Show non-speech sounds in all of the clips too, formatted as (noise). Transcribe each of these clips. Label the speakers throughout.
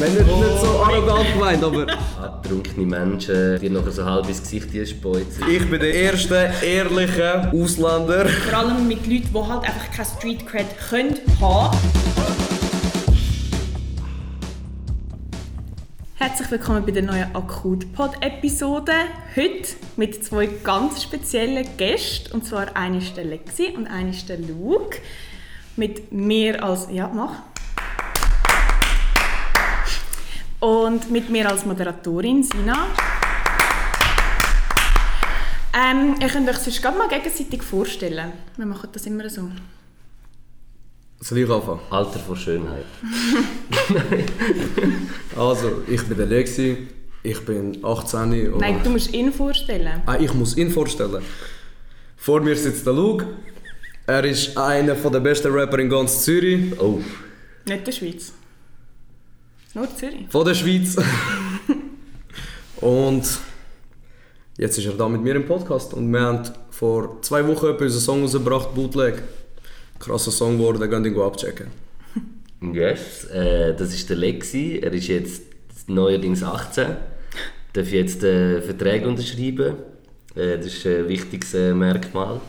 Speaker 1: Nein, nicht, nicht so arrogant gemeint, aber (laughs)
Speaker 2: Abtrunkene Menschen, die nachher so halb ins Gesicht speuzen.
Speaker 1: ich bin der erste ehrliche Ausländer.
Speaker 3: Vor allem mit Leuten, die halt einfach keine Street Cred können haben. Herzlich willkommen bei der neuen Akut-Pod-Episode. Heute mit zwei ganz speziellen Gästen. Und zwar eine ist der Lexi und eine ist der Luke. Mit mir als... Ja, mach. Und mit mir als Moderatorin, Sina. Ähm, ihr könnt euch sonst gerade mal gegenseitig vorstellen. Wir machen das immer so.
Speaker 1: Soll ich anfangen?
Speaker 2: Alter vor Schönheit. (laughs)
Speaker 1: Also, ich bin der Lexi, ich bin 18 und...
Speaker 3: Nein, du musst ihn vorstellen.
Speaker 1: Ah, ich muss ihn vorstellen. Vor mir sitzt der Luke. Er ist einer der besten Rapper in ganz Zürich.
Speaker 2: Oh,
Speaker 3: Nicht der Schweiz. Nur Zürich.
Speaker 1: Von der Schweiz. und jetzt ist er da mit mir im Podcast. Und wir haben vor zwei Wochen etwa unseren Song rausgebracht, Bootleg. Krasser Song geworden, könnt ihr ihn abchecken. (laughs)
Speaker 2: yes. Äh, das ist der Lexi. Er ist jetzt neuerdings 18. Darf jetzt äh, Verträge unterschreiben. Äh, das ist ein wichtiges äh, Merkmal.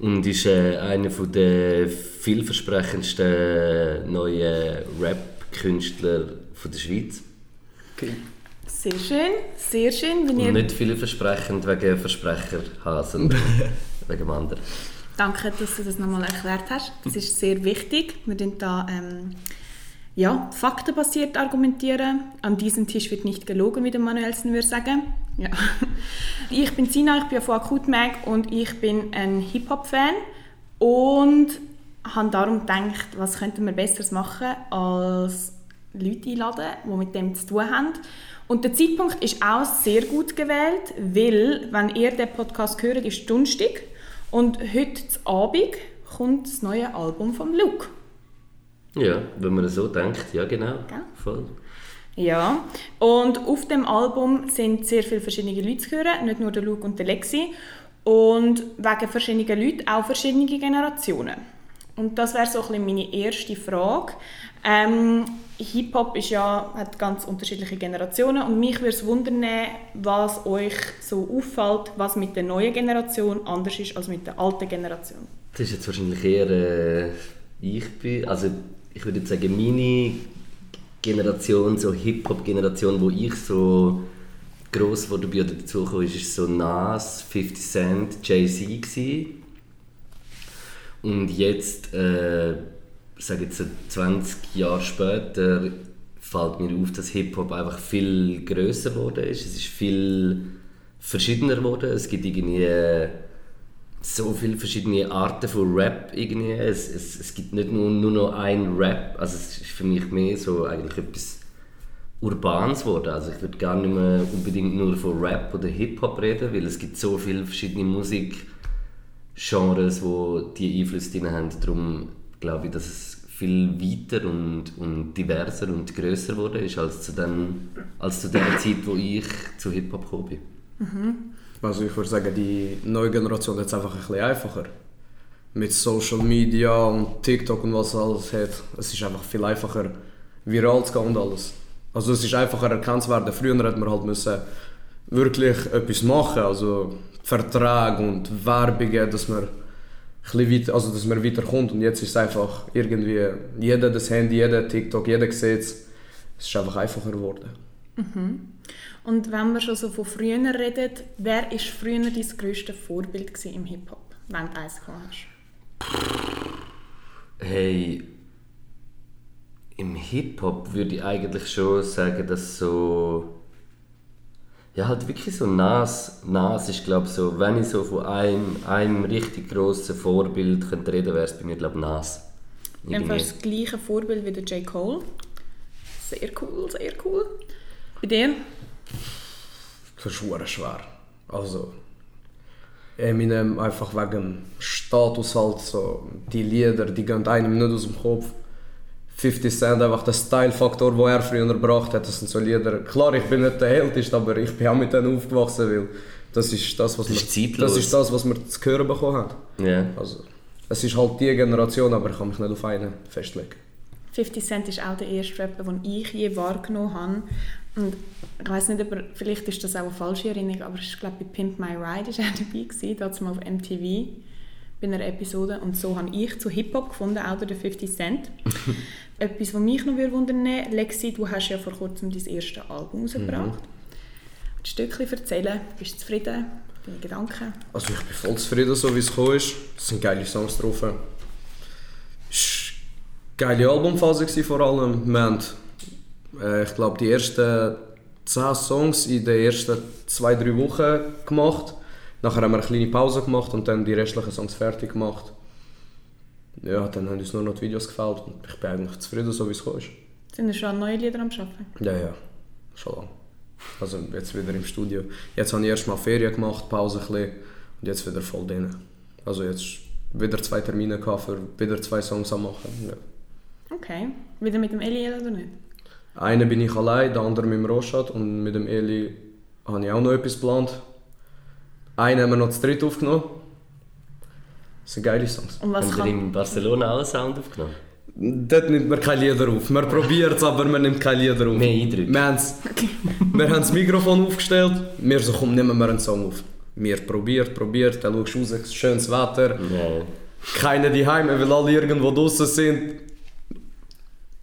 Speaker 2: Und ist äh, einer der vielversprechendsten neuen Rap-Künstler von der Schweiz.
Speaker 3: Sehr schön, sehr schön. Wenn ihr
Speaker 2: Und nicht vielversprechend wegen Versprecherhasen, (laughs) wegen dem anderen.
Speaker 3: Danke, dass du das nochmal erklärt hast. Das ist sehr wichtig. Wir tun da ähm, ja, faktenbasiert argumentieren. An diesem Tisch wird nicht gelogen, wie der Manuelsen würde sagen. Ja. (laughs) Ich bin Sina, ich bin von Akut Mag und ich bin ein Hip-Hop-Fan und habe darum gedacht, was könnten wir Besseres machen, als Leute einladen, die mit dem zu tun haben. Und der Zeitpunkt ist auch sehr gut gewählt, weil, wenn ihr den Podcast hört, ist Donnerstag und heute Abend kommt das neue Album von Luke.
Speaker 2: Ja, wenn man so denkt, ja genau.
Speaker 3: Gell?
Speaker 2: Voll.
Speaker 3: Ja, und auf dem Album sind sehr viele verschiedene Leute zu hören, nicht nur der Luke und der Lexi. Und wegen verschiedener Leute auch verschiedene Generationen. Und das wäre so ein bisschen meine erste Frage. Ähm, Hip-Hop ist ja, hat ganz unterschiedliche Generationen und mich würde es wundern, was euch so auffällt, was mit der neuen Generation anders ist als mit der alten Generation.
Speaker 2: Das ist jetzt wahrscheinlich eher äh, ich bin, also ich würde sagen, meine Generation, so Hip-Hop-Generation, wo ich so gross wurde bin oder dazugekommen ist, ist so Nas, 50 Cent, Jay-Z. Und jetzt, äh, sage jetzt so 20 Jahre später, fällt mir auf, dass Hip-Hop einfach viel grösser geworden ist. Es ist viel verschiedener geworden. Es gibt irgendwie so viele verschiedene Arten von Rap irgendwie. Es, es, es gibt nicht nur, nur noch ein Rap. Also es ist für mich mehr so eigentlich etwas Urbanes geworden. Also ich würde gar nicht mehr unbedingt nur von Rap oder Hip-Hop reden, weil es gibt so viele verschiedene Musikgenres, wo die Einflüsse drin haben. Darum glaube ich, dass es viel weiter und, und diverser und grösser geworden ist als zu, den, als zu der Zeit, wo ich zu Hip-Hop gekommen bin.
Speaker 1: Also ich würde sagen, die neue Generation hat es einfach ein bisschen einfacher. Mit Social Media und TikTok und was alles hat. Es ist einfach viel einfacher, viral zu gehen und alles. Also es ist einfacher erkannt zu werden. Früher hat man halt müssen wirklich etwas machen, also Verträge und Werbungen, dass man, weiter, also dass man weiterkommt. Und jetzt ist es einfach irgendwie, jeder das Handy, jeder TikTok, jeder sieht es. Es ist einfach einfacher geworden.
Speaker 3: Und wenn wir schon so von früher reden, wer war früher dein grösstes Vorbild im Hip-Hop, wenn du eins hast?
Speaker 2: Hey, im Hip-Hop würde ich eigentlich schon sagen, dass so. Ja, halt wirklich so Nas. Nas ist, glaube ich, so, wenn ich so von einem, einem richtig grossen Vorbild könnte reden wäre es bei mir, glaube ich, Nas.
Speaker 3: Einfach das gleiche Vorbild wie der J. Cole. Sehr cool, sehr cool. Bei dir?
Speaker 1: Das ist schwer. Also, Eminem einfach wegen dem Status halt so, die Lieder, die gehen einem nicht aus dem Kopf. 50 Cent, einfach der Style-Faktor, den er früher gebracht hat, das sind so Lieder. Klar, ich bin nicht der Älteste, aber ich bin auch mit denen aufgewachsen, weil das ist das, was,
Speaker 2: Das
Speaker 1: wir,
Speaker 2: ist zeitlos.
Speaker 1: das, ist das, was wir zu hören bekommen haben.
Speaker 2: Ja.
Speaker 1: Also, es ist halt die Generation, aber ich kann mich nicht auf einen festlegen.
Speaker 3: 50 Cent ist auch der erste Rapper, den ich je wahrgenommen habe. Und ich weiß nicht, aber vielleicht ist das auch eine falsche Erinnerung, aber ich glaube, bei Pimp My Ride war er (laughs) dabei, gewesen, damals mal auf MTV bei einer Episode. Und so habe ich zu Hip-Hop gefunden, auch durch den 50 Cent. Etwas, was mich noch wundern würde, Lexi, du hast ja vor kurzem dein erstes Album rausgebracht.
Speaker 1: Mhm.
Speaker 3: Ein Stückchen erzählen, bist du zufrieden? Deine Gedanken?
Speaker 1: Also ich bin voll zufrieden, so wie es gekommen ist. Es sind geile Songs drauf. Es war eine geile Albumphase vor allem. Wir haben, äh, ich glaube, die ersten 10 Songs in den ersten 2-3 Wochen gemacht. Nachher haben wir eine kleine Pause gemacht und dann die restlichen Songs fertig gemacht. Ja, dann haben uns nur noch die Videos gefällt und ich bin eigentlich zufrieden, so wie es gekommen ist.
Speaker 3: Sind ihr schon an neuen Lieder am Arbeiten?
Speaker 1: Ja, ja, schon lange. Also jetzt wieder im Studio. Jetzt habe ich erst mal Ferien gemacht, Pause ein bisschen, und jetzt wieder voll drin. Also jetzt wieder zwei Termine gehabt für wieder zwei Songs am machen. Ja.
Speaker 3: Okay. Wieder mit dem Eliel oder nicht?
Speaker 1: Einen bin ich allein, der andere mit dem Roschad und mit dem Eli habe ich auch noch etwas geplant. Einen haben wir noch zu dritt aufgenommen. Das sind geile Songs.
Speaker 3: Und was
Speaker 2: Haben wir in Barcelona alle Sound aufgenommen?
Speaker 1: Dort nimmt man keine Lieder auf. Man probiert es, aber man nimmt keine Lieder auf.
Speaker 2: Mehr Eindrücke.
Speaker 1: Wir haben's- (laughs) wir haben das Mikrofon aufgestellt. Wir so, komm, nehmen wir einen Song auf. Wir probiert, probiert, dann schaust du raus, schönes Wetter.
Speaker 2: Ja.
Speaker 1: Keiner daheim, weil alle irgendwo draußen sind.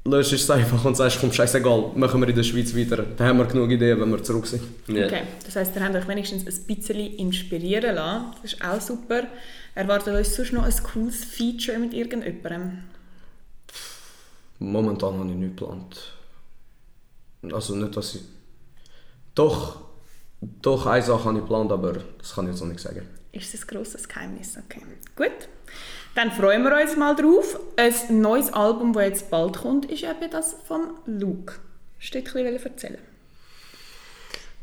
Speaker 1: Löschst es einfach und sagst, komm, scheißegal, machen wir in der Schweiz weiter. Dann haben wir genug Ideen, wenn wir zurück sind.
Speaker 2: Ja.
Speaker 3: Okay, das heisst, ihr habt euch wenigstens ein bisschen inspirieren lassen. Das ist auch super. Erwartet euch sonst noch ein cooles Feature mit irgendjemandem?
Speaker 1: Momentan habe ich nichts geplant. Also nicht, dass ich... Doch, doch, eine Sache habe ich geplant, aber das kann ich jetzt noch nicht sagen.
Speaker 3: Ist das ein grosses Geheimnis? Okay, gut. Dann freuen wir uns mal drauf. Ein neues Album, das jetzt bald kommt, ist eben das von Luke. Ein Stückchen erzählen.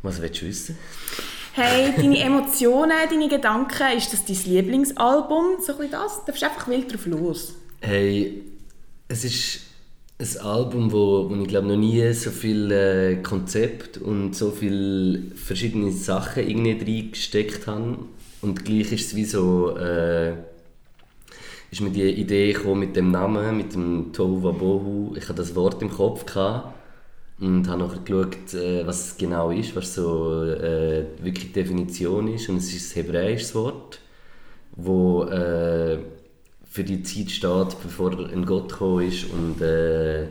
Speaker 2: Was willst du wissen?
Speaker 3: Hey, deine Emotionen, deine Gedanken, ist das dein Lieblingsalbum? So ein das? Du darfst einfach wild drauf los.
Speaker 2: Hey, es ist ein Album, wo, wo ich glaube noch nie so viel äh, Konzept und so viele verschiedene Sachen irgendwie reingesteckt habe. Und gleich ist es wie so, äh, ist mir die Idee gekommen mit dem Namen, mit dem Tohu Wabohu. Ich hatte das Wort im Kopf gehabt und habe nachher geschaut, äh, was es genau ist, was so äh, wirklich die Definition ist. Und es ist ein hebräisches Wort, wo äh, für die Zeit steht, bevor ein Gott gekommen ist und äh,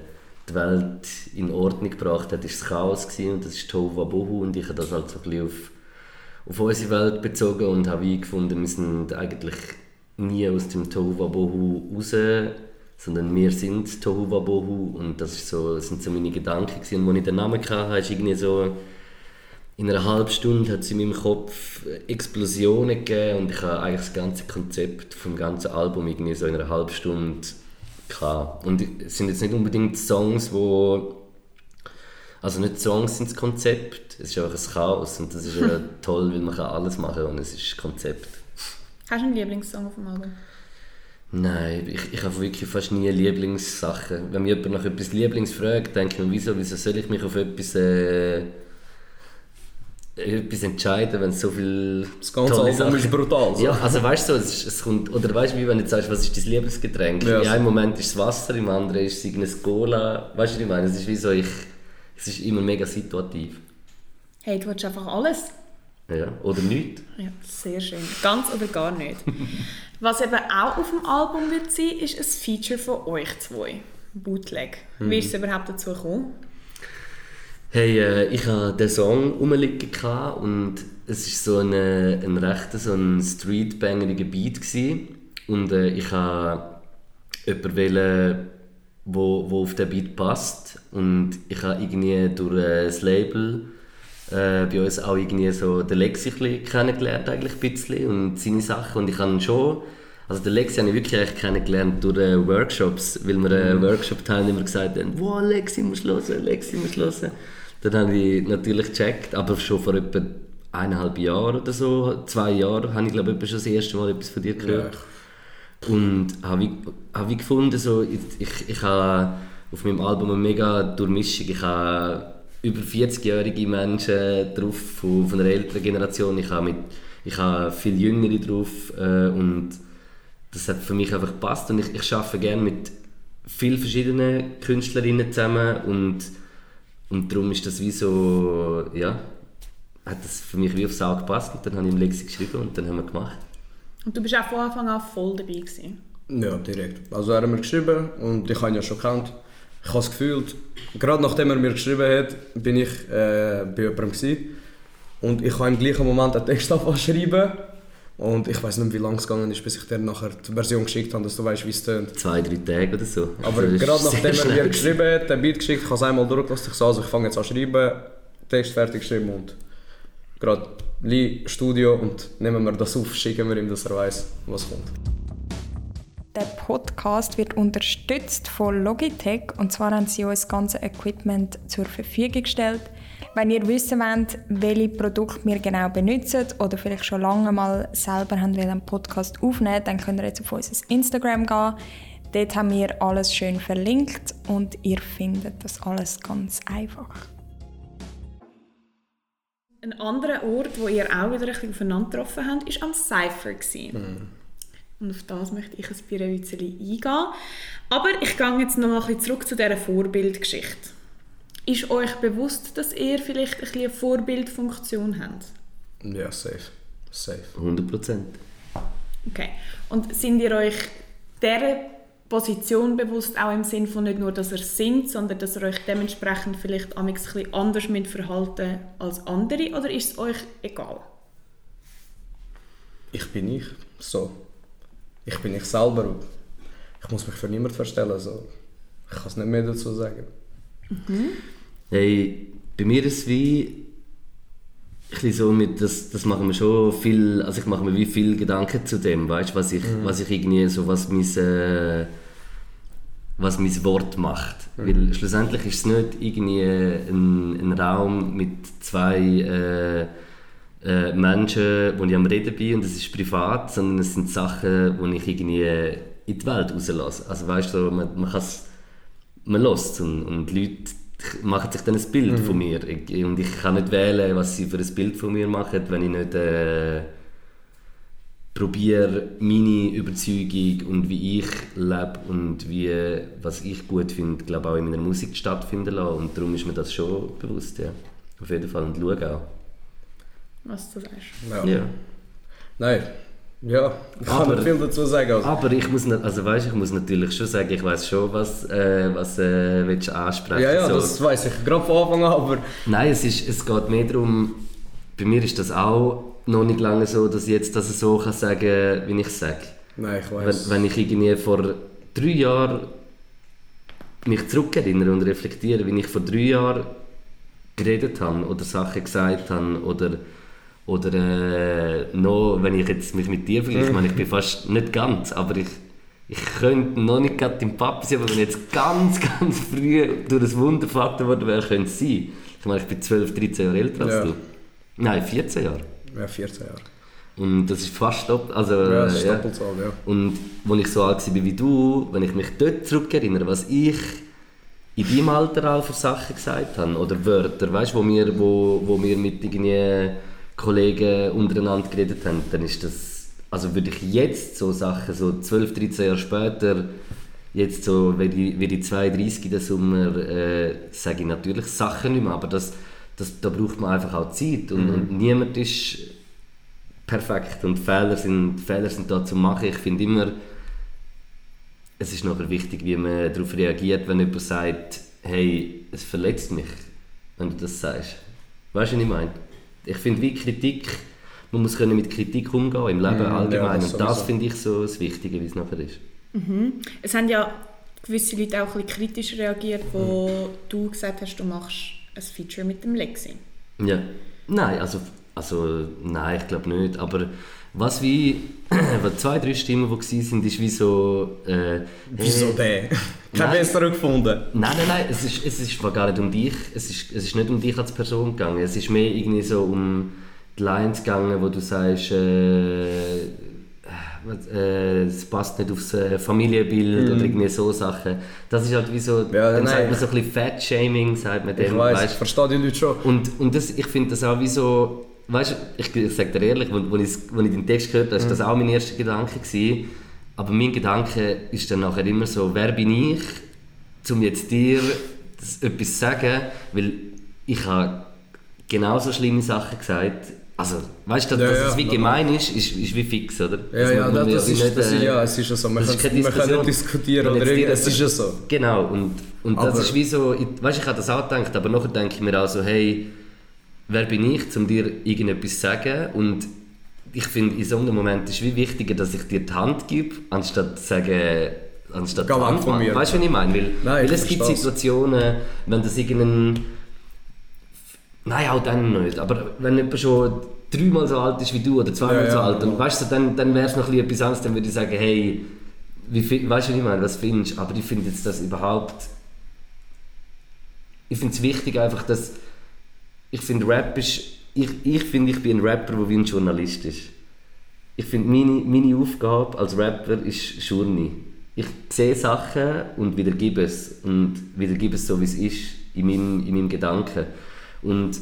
Speaker 2: die Welt in Ordnung gebracht hat, ist es Chaos gewesen, und das ist Tohu Wabohu und ich habe das halt so ein bisschen auf, auf unsere Welt bezogen und habe gefunden, wir sind eigentlich nie aus dem Tohu Wabohu raus, sondern wir sind Tohu Wabohu und das, ist so, das sind so meine Gedanken gewesen. und als ich den Namen hatte, ist irgendwie so in einer halben Stunde hat es in meinem Kopf Explosionen gegeben und ich habe eigentlich das ganze Konzept vom ganzen Album irgendwie so in einer halben Stunde gehabt. Und es sind jetzt nicht unbedingt Songs, wo also nicht Songs sind das Konzept, es ist einfach ein Chaos und das ist ja (laughs) toll, weil man kann alles machen und es ist Konzept.
Speaker 3: Hast du einen Lieblingssong auf dem Album?
Speaker 2: Nein, ich, ich habe wirklich fast nie Lieblingssachen. Wenn mich jemand nach etwas Lieblings fragt, denke ich mir, wieso, wieso soll ich mich auf etwas, äh, etwas entscheiden, wenn es so viel
Speaker 1: Das ganze
Speaker 2: tolle
Speaker 1: Album ist brutal. So.
Speaker 2: Ja, also weißt du, so, es, ist- es kommt, oder weißt du, wie wenn du sagst, was ist dein Lieblingsgetränk?
Speaker 1: Ja,
Speaker 2: In einem Moment ist es Wasser, im anderen ist es irgendein Cola. Weißt du, was ich meine? Es ist wie so, ich, es ist immer mega situativ.
Speaker 3: Hey, du hast einfach alles.
Speaker 2: Ja, oder nicht?
Speaker 3: Ja, sehr schön. Ganz oder gar nicht. (laughs) Was eben auch auf dem Album wird sein, ist ein Feature von euch zwei. Bootleg. Wie ist es überhaupt dazu gekommen?
Speaker 2: Hey, äh, ich hatte den Song rumliegen und es war so ein, äh, ein rechter so ein streetbangeriger Beat gewesen. und äh, ich wollte jemanden wählen, wo, wo auf den Beat passt und ich habe irgendwie durch äh, das Label äh, bei uns auch irgendwie so den Lexi kennengelernt eigentlich ein bisschen und seine Sachen und ich habe schon also den Lexi habe ich wirklich eigentlich kennengelernt durch äh, Workshops, weil mir äh, Workshop-Teilnehmer gesagt haben, wow, Lexi musst du hören, Lexi musst du hören. Dann habe ich natürlich gecheckt, aber schon vor etwa eineinhalb Jahren oder so, zwei Jahren, habe ich glaube ich schon das erste Mal etwas von dir gehört. Und habe ich, habe ich gefunden, so, ich, ich, ich habe auf meinem Album eine mega Durchmischung. Ich habe über 40-jährige Menschen drauf von, von einer älteren Generation. Ich habe, mit, ich habe viel Jüngere drauf. Äh, und das hat für mich einfach gepasst. Und ich, ich arbeite gerne mit viele verschiedene Künstlerinnen zusammen und, und darum ist das wie so, ja, hat das für mich wie aufs Auge gepasst und dann habe ich im Lexi geschrieben und dann haben wir gemacht.
Speaker 3: Und du bist auch von Anfang an voll dabei gewesen.
Speaker 1: Ja, direkt. Also er hat mir geschrieben und ich habe ihn ja schon gekannt. Ich habe es gefühlt, gerade nachdem er mir geschrieben hat, bin ich äh, bei jemandem gewesen. Und ich habe im gleichen Moment einen Text schreiben. Und ich weiß nicht, wie lange es gegangen ist, bis ich dir nachher die Version geschickt habe, dass du weißt, wie es tönt.
Speaker 2: Zwei, drei Tage oder so.
Speaker 1: Aber
Speaker 2: Also, das
Speaker 1: gerade nachdem er mir geschrieben hat, den Beat geschickt, ich habe es einmal durchgelassen, ich so, also ich fange jetzt an zu schreiben, Text fertig geschrieben und gerade Lee Studio und nehmen wir das auf, schicken wir ihm, dass er weiß, was kommt.
Speaker 4: Der Podcast wird unterstützt von Logitech und zwar haben sie uns das ganze Equipment zur Verfügung gestellt. Wenn ihr wissen wollt, welche Produkte wir genau benutzen oder vielleicht schon lange mal selber haben einen Podcast aufnehmen, dann könnt ihr jetzt auf unser Instagram gehen. Dort haben wir alles schön verlinkt und ihr findet das alles ganz einfach.
Speaker 3: Ein anderer Ort, wo ihr auch wieder ein bisschen aufeinander getroffen habt, war am Cypher. gewesen. Und auf das möchte ich ein bisschen eingehen. Aber ich gehe jetzt noch mal ein bisschen zurück zu dieser Vorbildgeschichte. Ist euch bewusst, dass ihr vielleicht ein bisschen eine Vorbildfunktion habt?
Speaker 1: Ja, safe. Safe.
Speaker 2: 100 Prozent.
Speaker 3: Okay. Und sind ihr euch dieser Position bewusst, auch im Sinn von nicht nur, dass ihr sind, sondern dass ihr euch dementsprechend vielleicht ein bisschen anders mit verhalten als andere? Oder ist es euch egal?
Speaker 1: Ich bin ich. So. Ich bin ich selber. Ich muss mich für niemanden verstellen. So. Ich kann es nicht mehr dazu sagen.
Speaker 2: Hey, bei mir ist es wie so mit, das, das machen wir schon viel, also ich mache mir wie viel Gedanken zu dem, weißt was ich, was ich irgendwie so, was mein, äh, was mein Wort macht. Weil schlussendlich ist es nicht irgendwie ein, ein Raum mit zwei äh, äh, Menschen, wo ich am Reden bin und es ist privat, sondern es sind Sachen, die ich irgendwie in die Welt rauslasse. Also weißt du, man, man kann es man lässt und, und die Leute machen sich dann ein Bild von mir. Ich, und ich kann nicht wählen, was sie für ein Bild von mir machen, wenn ich nicht äh, probiere, meine Überzeugung und wie ich lebe und wie, was ich gut finde, glaube auch in meiner Musik stattfinden lassen. Und darum ist mir das schon bewusst, ja. Auf jeden Fall. Und schaue auch.
Speaker 3: Was du sagst.
Speaker 1: Ja.
Speaker 2: Ja.
Speaker 1: Nein. Ja, ich kann
Speaker 2: Aber-
Speaker 1: nicht viel dazu sagen. Also.
Speaker 2: Aber ich muss, nicht, also weißt, ich muss natürlich schon sagen, ich weiß schon, was, äh, was äh, willst du ansprechen
Speaker 1: ja, ja,
Speaker 2: so.
Speaker 1: das weiß ich gerade von Anfang an, aber
Speaker 2: Nein, es, ist, es geht mehr darum, bei mir ist das auch noch nicht lange so, dass ich jetzt das so kann sagen wie ich es sage.
Speaker 1: nein, ich weiß.
Speaker 2: Wenn, wenn ich irgendwie vor drei Jahren mich zurückerinnere und reflektiere, wie ich vor drei Jahren geredet habe oder Sachen gesagt habe oder, oder äh, noch, wenn ich jetzt mich mit dir vergleiche, ich meine, ich bin fast nicht ganz, aber ich, ich könnte noch nicht gerade dein Papa sein, aber wenn ich jetzt ganz, (laughs) ganz früh durch das Wunder gefragt worden wäre, könnte es sein. Ich meine, ich bin 12, 13 Jahre älter als
Speaker 1: Ja.
Speaker 2: du. Nein, 14 Jahre.
Speaker 1: Ja, 14 Jahre.
Speaker 2: Und das ist fast doppelt, also
Speaker 1: Ja, das ist
Speaker 2: ja.
Speaker 1: doppelt so ja.
Speaker 2: Und als ich so alt war wie du, wenn ich mich dort zurückerinnere, was ich in deinem Alter auch für Sachen gesagt habe, oder Wörter, weißt, wo, wir, wo, wo wir mit irgendwie Kollegen untereinander geredet haben, dann ist das, also würde ich jetzt so Sachen, so 12, 13 Jahre später, jetzt so, wenn ich, wenn ich 32 in den Sommer, äh, sage ich natürlich Sachen nicht mehr, aber das, das, da braucht man einfach auch Zeit und, und niemand ist perfekt und Fehler sind, Fehler sind da zu machen. Ich finde immer, es ist nachher wichtig, wie man darauf reagiert, wenn jemand sagt, hey, es verletzt mich, wenn du das sagst. Weißt du, was ich meine? Ich finde, wie Kritik, man muss können mit Kritik umgehen im Leben
Speaker 1: Mhm, ja,
Speaker 2: allgemein.
Speaker 1: das
Speaker 2: und das finde ich so das Wichtige, wie es nachher ist.
Speaker 3: Es haben ja gewisse Leute auch ein bisschen kritisch reagiert, wo du gesagt hast, du machst ein Feature mit dem Lexi.
Speaker 2: Ja. Nein, also, also nein, ich glaube nicht. Aber was wie, (clears throat) was zwei, drei Stimmen, die waren, ist wie so... Äh,
Speaker 1: Wieso der? Kein besseren gefunden.
Speaker 2: Nein, nein, nein, es ist, es ist gar nicht um dich, es ist, es ist nicht um dich als Person gegangen, es ist mehr irgendwie so um die Lines gegangen, wo du sagst, äh, äh, es passt nicht aufs äh, Familienbild oder irgendwie so Sachen. Das ist halt wie so,
Speaker 1: Mhm. Ja,
Speaker 2: dann
Speaker 1: nein.
Speaker 2: sagt man so ein bisschen Fat-Shaming, sagt man
Speaker 1: Ich
Speaker 2: dem,
Speaker 1: weiß, ich
Speaker 2: weißt
Speaker 1: verstehe die Leute schon.
Speaker 2: und, und das, ich finde das auch wie so, weißt du, ich, ich sage dir ehrlich, als ich, als ich den Text gehört habe,
Speaker 1: Mhm.
Speaker 2: war das auch mein erster Gedanke. Gewesen. Aber mein Gedanke ist dann nachher immer so, wer bin ich, um jetzt dir das etwas zu sagen, weil ich habe genauso schlimme Sachen gesagt. Also, weißt du, dass,
Speaker 1: Ja,
Speaker 2: dass
Speaker 1: ja,
Speaker 2: es wie gemein ist, ist, ist wie fix, oder?
Speaker 1: Ja,
Speaker 2: Also,
Speaker 1: ja,
Speaker 2: man-
Speaker 1: das,
Speaker 2: man-
Speaker 1: das, ist,
Speaker 2: nicht,
Speaker 1: das ist,
Speaker 2: äh,
Speaker 1: ja, es ist ja so. Man kann, man kann nicht diskutieren oder irgendwas. Es ist ja so.
Speaker 2: Genau, und, und das ist wie so, ich, weißt, ich habe das auch gedacht, aber nachher denke ich mir auch so, hey, wer bin ich, um dir irgendetwas zu sagen? Und ich finde, in so einem Moment ist es wie wichtiger, dass ich dir die Hand gebe, anstatt zu sagen, anstatt
Speaker 1: Geh
Speaker 2: die Hand
Speaker 1: von mir.
Speaker 2: Weißt du, was ich meine? Weil,
Speaker 1: Nein,
Speaker 2: weil es gibt. Situationen, wenn das irgendein... Nein, auch dann nicht. Aber wenn jemand schon dreimal so alt ist wie du oder zweimal
Speaker 1: Ja, ja,
Speaker 2: so alt, dann,
Speaker 1: genau.
Speaker 2: weißt du, dann, dann wäre es noch etwas anderes, dann würde ich sagen, hey, wie, weißt du, was ich meine, was findest du? Aber ich finde jetzt das überhaupt... Ich finde es wichtig einfach, dass... Ich finde Rap ist... Ich, ich finde, ich bin ein Rapper, der wie ein Journalist ist. Ich finde, meine, meine Aufgabe als Rapper ist Journey. Ich sehe Sachen und wiedergebe es. Und wiedergebe es so, wie es ist, in meinem, in meinem Gedanken. Und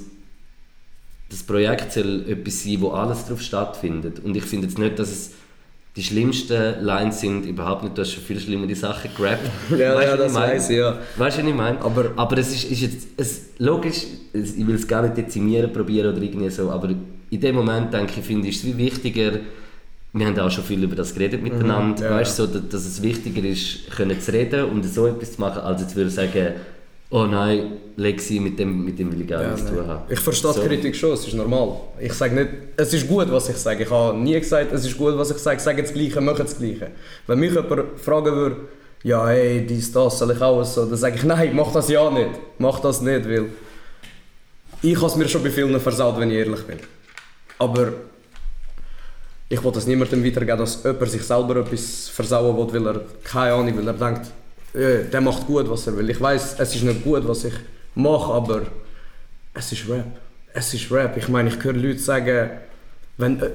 Speaker 2: das Projekt soll etwas sein, wo alles drauf stattfindet. Und ich finde jetzt nicht, dass es die schlimmsten Lines sind, überhaupt nicht. Du hast schon viel schlimmere Sachen gerappt. (laughs)
Speaker 1: Ja,
Speaker 2: Weißt
Speaker 1: ja, das weiss ich, ja.
Speaker 2: Weißt du, was ich meine?
Speaker 1: Aber-
Speaker 2: aber es ist, ist jetzt, es, logisch, es, ich will es gar nicht dezimieren probieren oder irgendwie so, aber in dem Moment denke ich, finde ich es wie wichtiger, wir haben auch schon viel über das geredet miteinander,
Speaker 1: Mhm, ja.
Speaker 2: weißt du, so, dass, dass es wichtiger ist, können zu reden und so etwas zu machen, als jetzt würde ich sagen, oh nein, Lexi, mit dem, mit dem will ich gar nichts zu tun haben.
Speaker 1: Ich verstehe
Speaker 2: So.
Speaker 1: die Kritik schon, es ist normal. Ich sage nicht, es ist gut, was ich sage. Ich habe nie gesagt, es ist gut, was ich sage. Sage das Gleiche, mache das Gleiche. Wenn mich jemand fragen würde, ja, hey, dies, das, soll ich auch so, dann sage ich, nein, mach das ja nicht. Mach das nicht, weil ich habe es mir schon bei vielen versaut, wenn ich ehrlich bin. Aber ich will das niemandem weitergeben, dass jemand sich selber etwas versauen will, weil er, keine Ahnung, weil er denkt, äh, der macht gut, was er will. Ich weiß, es ist nicht gut, was ich mache, aber es ist Rap. Es ist Rap. Ich meine, ich höre Leute sagen, wenn... Äh,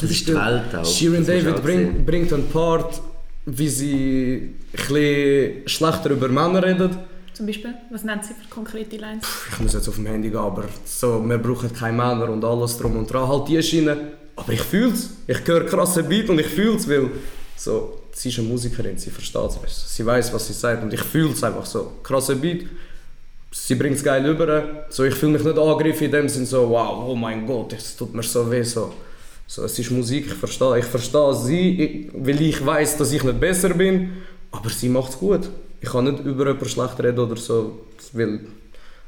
Speaker 2: Das ist die Welt auch. Du
Speaker 1: David
Speaker 2: auch
Speaker 1: bring, bringt einen Part, wie sie ein bisschen schlechter über Männer redet.
Speaker 3: Zum Beispiel, was nennt sie für konkrete Lines?
Speaker 1: Ich muss jetzt auf dem Handy gehen, aber so, wir brauchen keine Männer und alles drum und dran. Halt die Schiene. Aber ich fühle es. Ich höre krasse Beat und ich fühle es, weil so, sie ist eine Musikerin, sie versteht es. Sie weiß, was sie sagt und ich fühle es einfach so. Krasse Beat. Sie bringt es geil rüber. So, ich fühle mich nicht angegriffen in dem Sinn so, wow, oh mein Gott, es tut mir so weh. So. So, es ist Musik, ich verstehe, ich verstehe sie, ich, weil ich weiß, dass ich nicht besser bin, aber sie macht es gut. Ich kann nicht über jemanden schlecht reden oder so, weil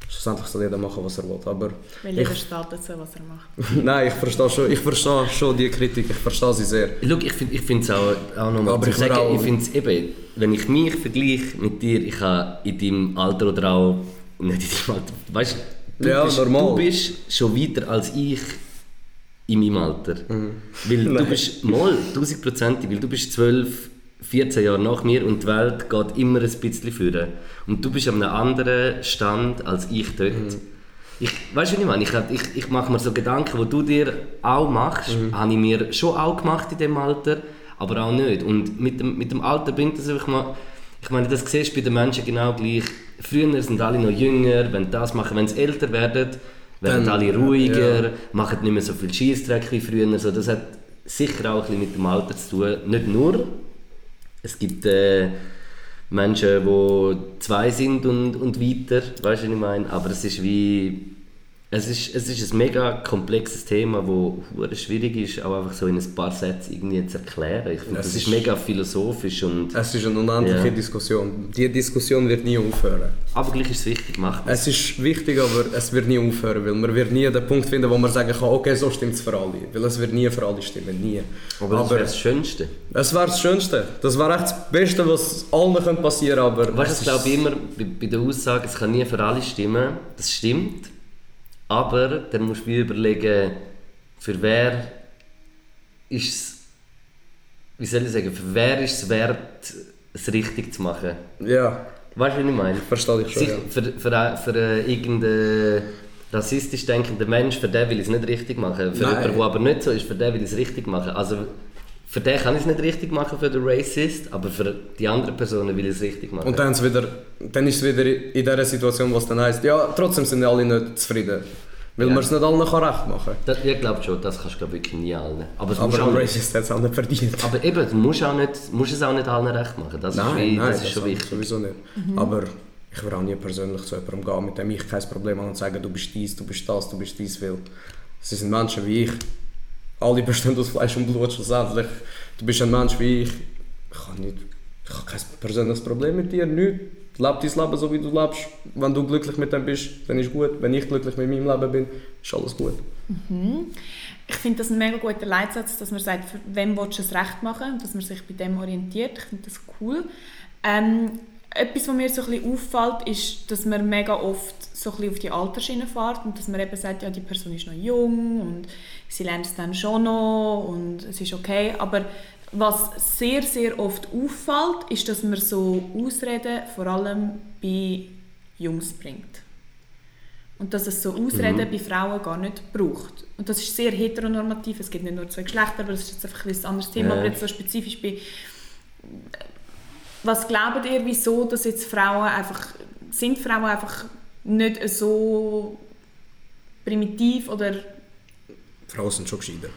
Speaker 1: schlussendlich soll jeder machen, was er will. Aber
Speaker 3: Weil
Speaker 1: ich,
Speaker 3: steht dazu, was er macht. (laughs)
Speaker 1: nein, ich verstehe schon, ich verstehe schon die Kritik, ich verstehe sie sehr.
Speaker 2: Schau, ich finde ich es auch, auch nochmal
Speaker 1: Aber
Speaker 2: zu
Speaker 1: ich
Speaker 2: sagen,
Speaker 1: auch-
Speaker 2: ich finde es eben, wenn ich mich vergleiche mit dir, ich habe in deinem Alter oder auch, nicht in deinem Alter, weißt du,
Speaker 1: Ja,
Speaker 2: bist,
Speaker 1: normal.
Speaker 2: du bist schon weiter als ich in meinem Alter. Weil du (laughs)
Speaker 1: Mhm.
Speaker 2: Bist mal tausendprozentig, weil du bist 12, 14 Jahre nach mir und die Welt geht immer ein bisschen führen. Und du bist an einem anderen Stand als ich dort.
Speaker 1: Mhm.
Speaker 2: Ich, weißt du, was ich meine? Ich, ich, ich mache mir so Gedanken, die du dir auch machst,
Speaker 1: Mhm.
Speaker 2: habe ich mir schon auch gemacht in dem Alter, aber auch nicht. Und mit dem, mit dem Alter bringt das einfach mal... Ich meine, das siehst du bei den Menschen genau gleich. Früher sind alle noch jünger, wenn das machen, wenn sie älter werden, werden
Speaker 1: Dann,
Speaker 2: alle ruhiger,
Speaker 1: ja.
Speaker 2: machen nicht mehr so viel Schießdreck wie früher. So, das hat sicher auch ein bisschen mit dem Alter zu tun. Nicht nur. Es gibt äh, Menschen, die zwei sind und, und weiter, weißt du, was ich meine? Aber es ist wie... Es ist, es ist ein mega komplexes Thema, das schwierig ist, auch einfach so in ein paar Sätzen irgendwie zu erklären. Ich finde,
Speaker 1: Es
Speaker 2: das ist
Speaker 1: ist-
Speaker 2: mega philosophisch und...
Speaker 1: Es ist eine unendliche
Speaker 2: Ja.
Speaker 1: Diskussion. Die Diskussion wird nie aufhören.
Speaker 2: Aber gleich ist es wichtig, macht man.
Speaker 1: Es ist wichtig, aber es wird nie aufhören, weil man wird nie den Punkt finden, wo man sagen kann, okay, so stimmt es für alle. Weil es wird nie für alle stimmen, nie.
Speaker 2: Aber das wäre das Schönste.
Speaker 1: es wäre das Schönste. Das wäre echt das Beste, was allen könnte passieren aber
Speaker 2: Weißt du, ich glaube immer bei, bei der Aussage, es kann nie für alle stimmen. Das stimmt. Aber dann musst du überlegen, für wer ist es, wie soll ich sagen, für wer ist es wert, es richtig zu machen.
Speaker 1: Ja,
Speaker 2: Weißt du, was ich meine?
Speaker 1: verstehe ich schon.
Speaker 2: Sich,
Speaker 1: Ja.
Speaker 2: für, für, für äh, irgendeinen rassistisch denkenden Mensch, für den will ich es nicht richtig machen. Für
Speaker 1: Nein.
Speaker 2: jemanden, der aber nicht so ist, für den will ich es richtig machen. Also für den kann ich es nicht richtig machen, für den Racist, aber für die anderen Personen will ich es richtig machen.
Speaker 1: Und dann, ist wieder, dann ist es wieder in dieser Situation, was dann heisst, ja, trotzdem sind alle nicht zufrieden. Weil
Speaker 2: Ja.
Speaker 1: man es nicht allen kann recht machen
Speaker 2: Das, ich glaube schon, das kannst du glaub, wirklich nie allen. Aber, es
Speaker 1: kann. Aber
Speaker 2: auch
Speaker 1: Racist hat es auch nicht verdient.
Speaker 2: aber eben, du musst, auch nicht, musst es auch nicht allen recht machen. Das ist, wie, das ist schon wichtig.
Speaker 1: Sowieso nicht. Aber ich würde auch nie persönlich zu jemandem gehen, mit dem ich kein Problem habe und sagen, du bist dies, du bist das, du bist dies, weil sie sind Menschen wie ich. Alle bestehen aus Fleisch und Blut schlussendlich. Du bist ein Mensch wie ich. Ich habe, nicht, ich habe kein persönliches Problem mit dir, nichts. Leb dein Leben so, wie du lebst. Wenn du glücklich mit dem bist, dann ist gut. Wenn ich glücklich mit meinem Leben bin, ist alles gut.
Speaker 3: Ich finde das ein mega guter Leitsatz, dass man sagt, wem willst du es recht machen dass man sich bei dem orientiert. Ich finde das cool. Ähm, etwas, was mir so ein bisschen auffällt, ist, dass man mega oft so ein bisschen auf die Altersschiene fährt und dass man eben sagt, ja, die Person ist noch jung und sie lernt es dann schon noch und es ist okay. Aber was sehr, sehr oft auffällt, ist, dass man so Ausreden vor allem bei Jungs bringt. Und dass es so Ausreden bei Frauen gar nicht braucht. Und das ist sehr heteronormativ. Es gibt nicht nur zwei Geschlechter, aber das ist jetzt einfach ein anderes Thema.
Speaker 2: Ja.
Speaker 3: Aber jetzt so spezifisch bei... Was glaubt ihr, wieso dass jetzt Frauen einfach... Sind Frauen einfach nicht so primitiv oder...
Speaker 1: Frauen sind schon gescheiter.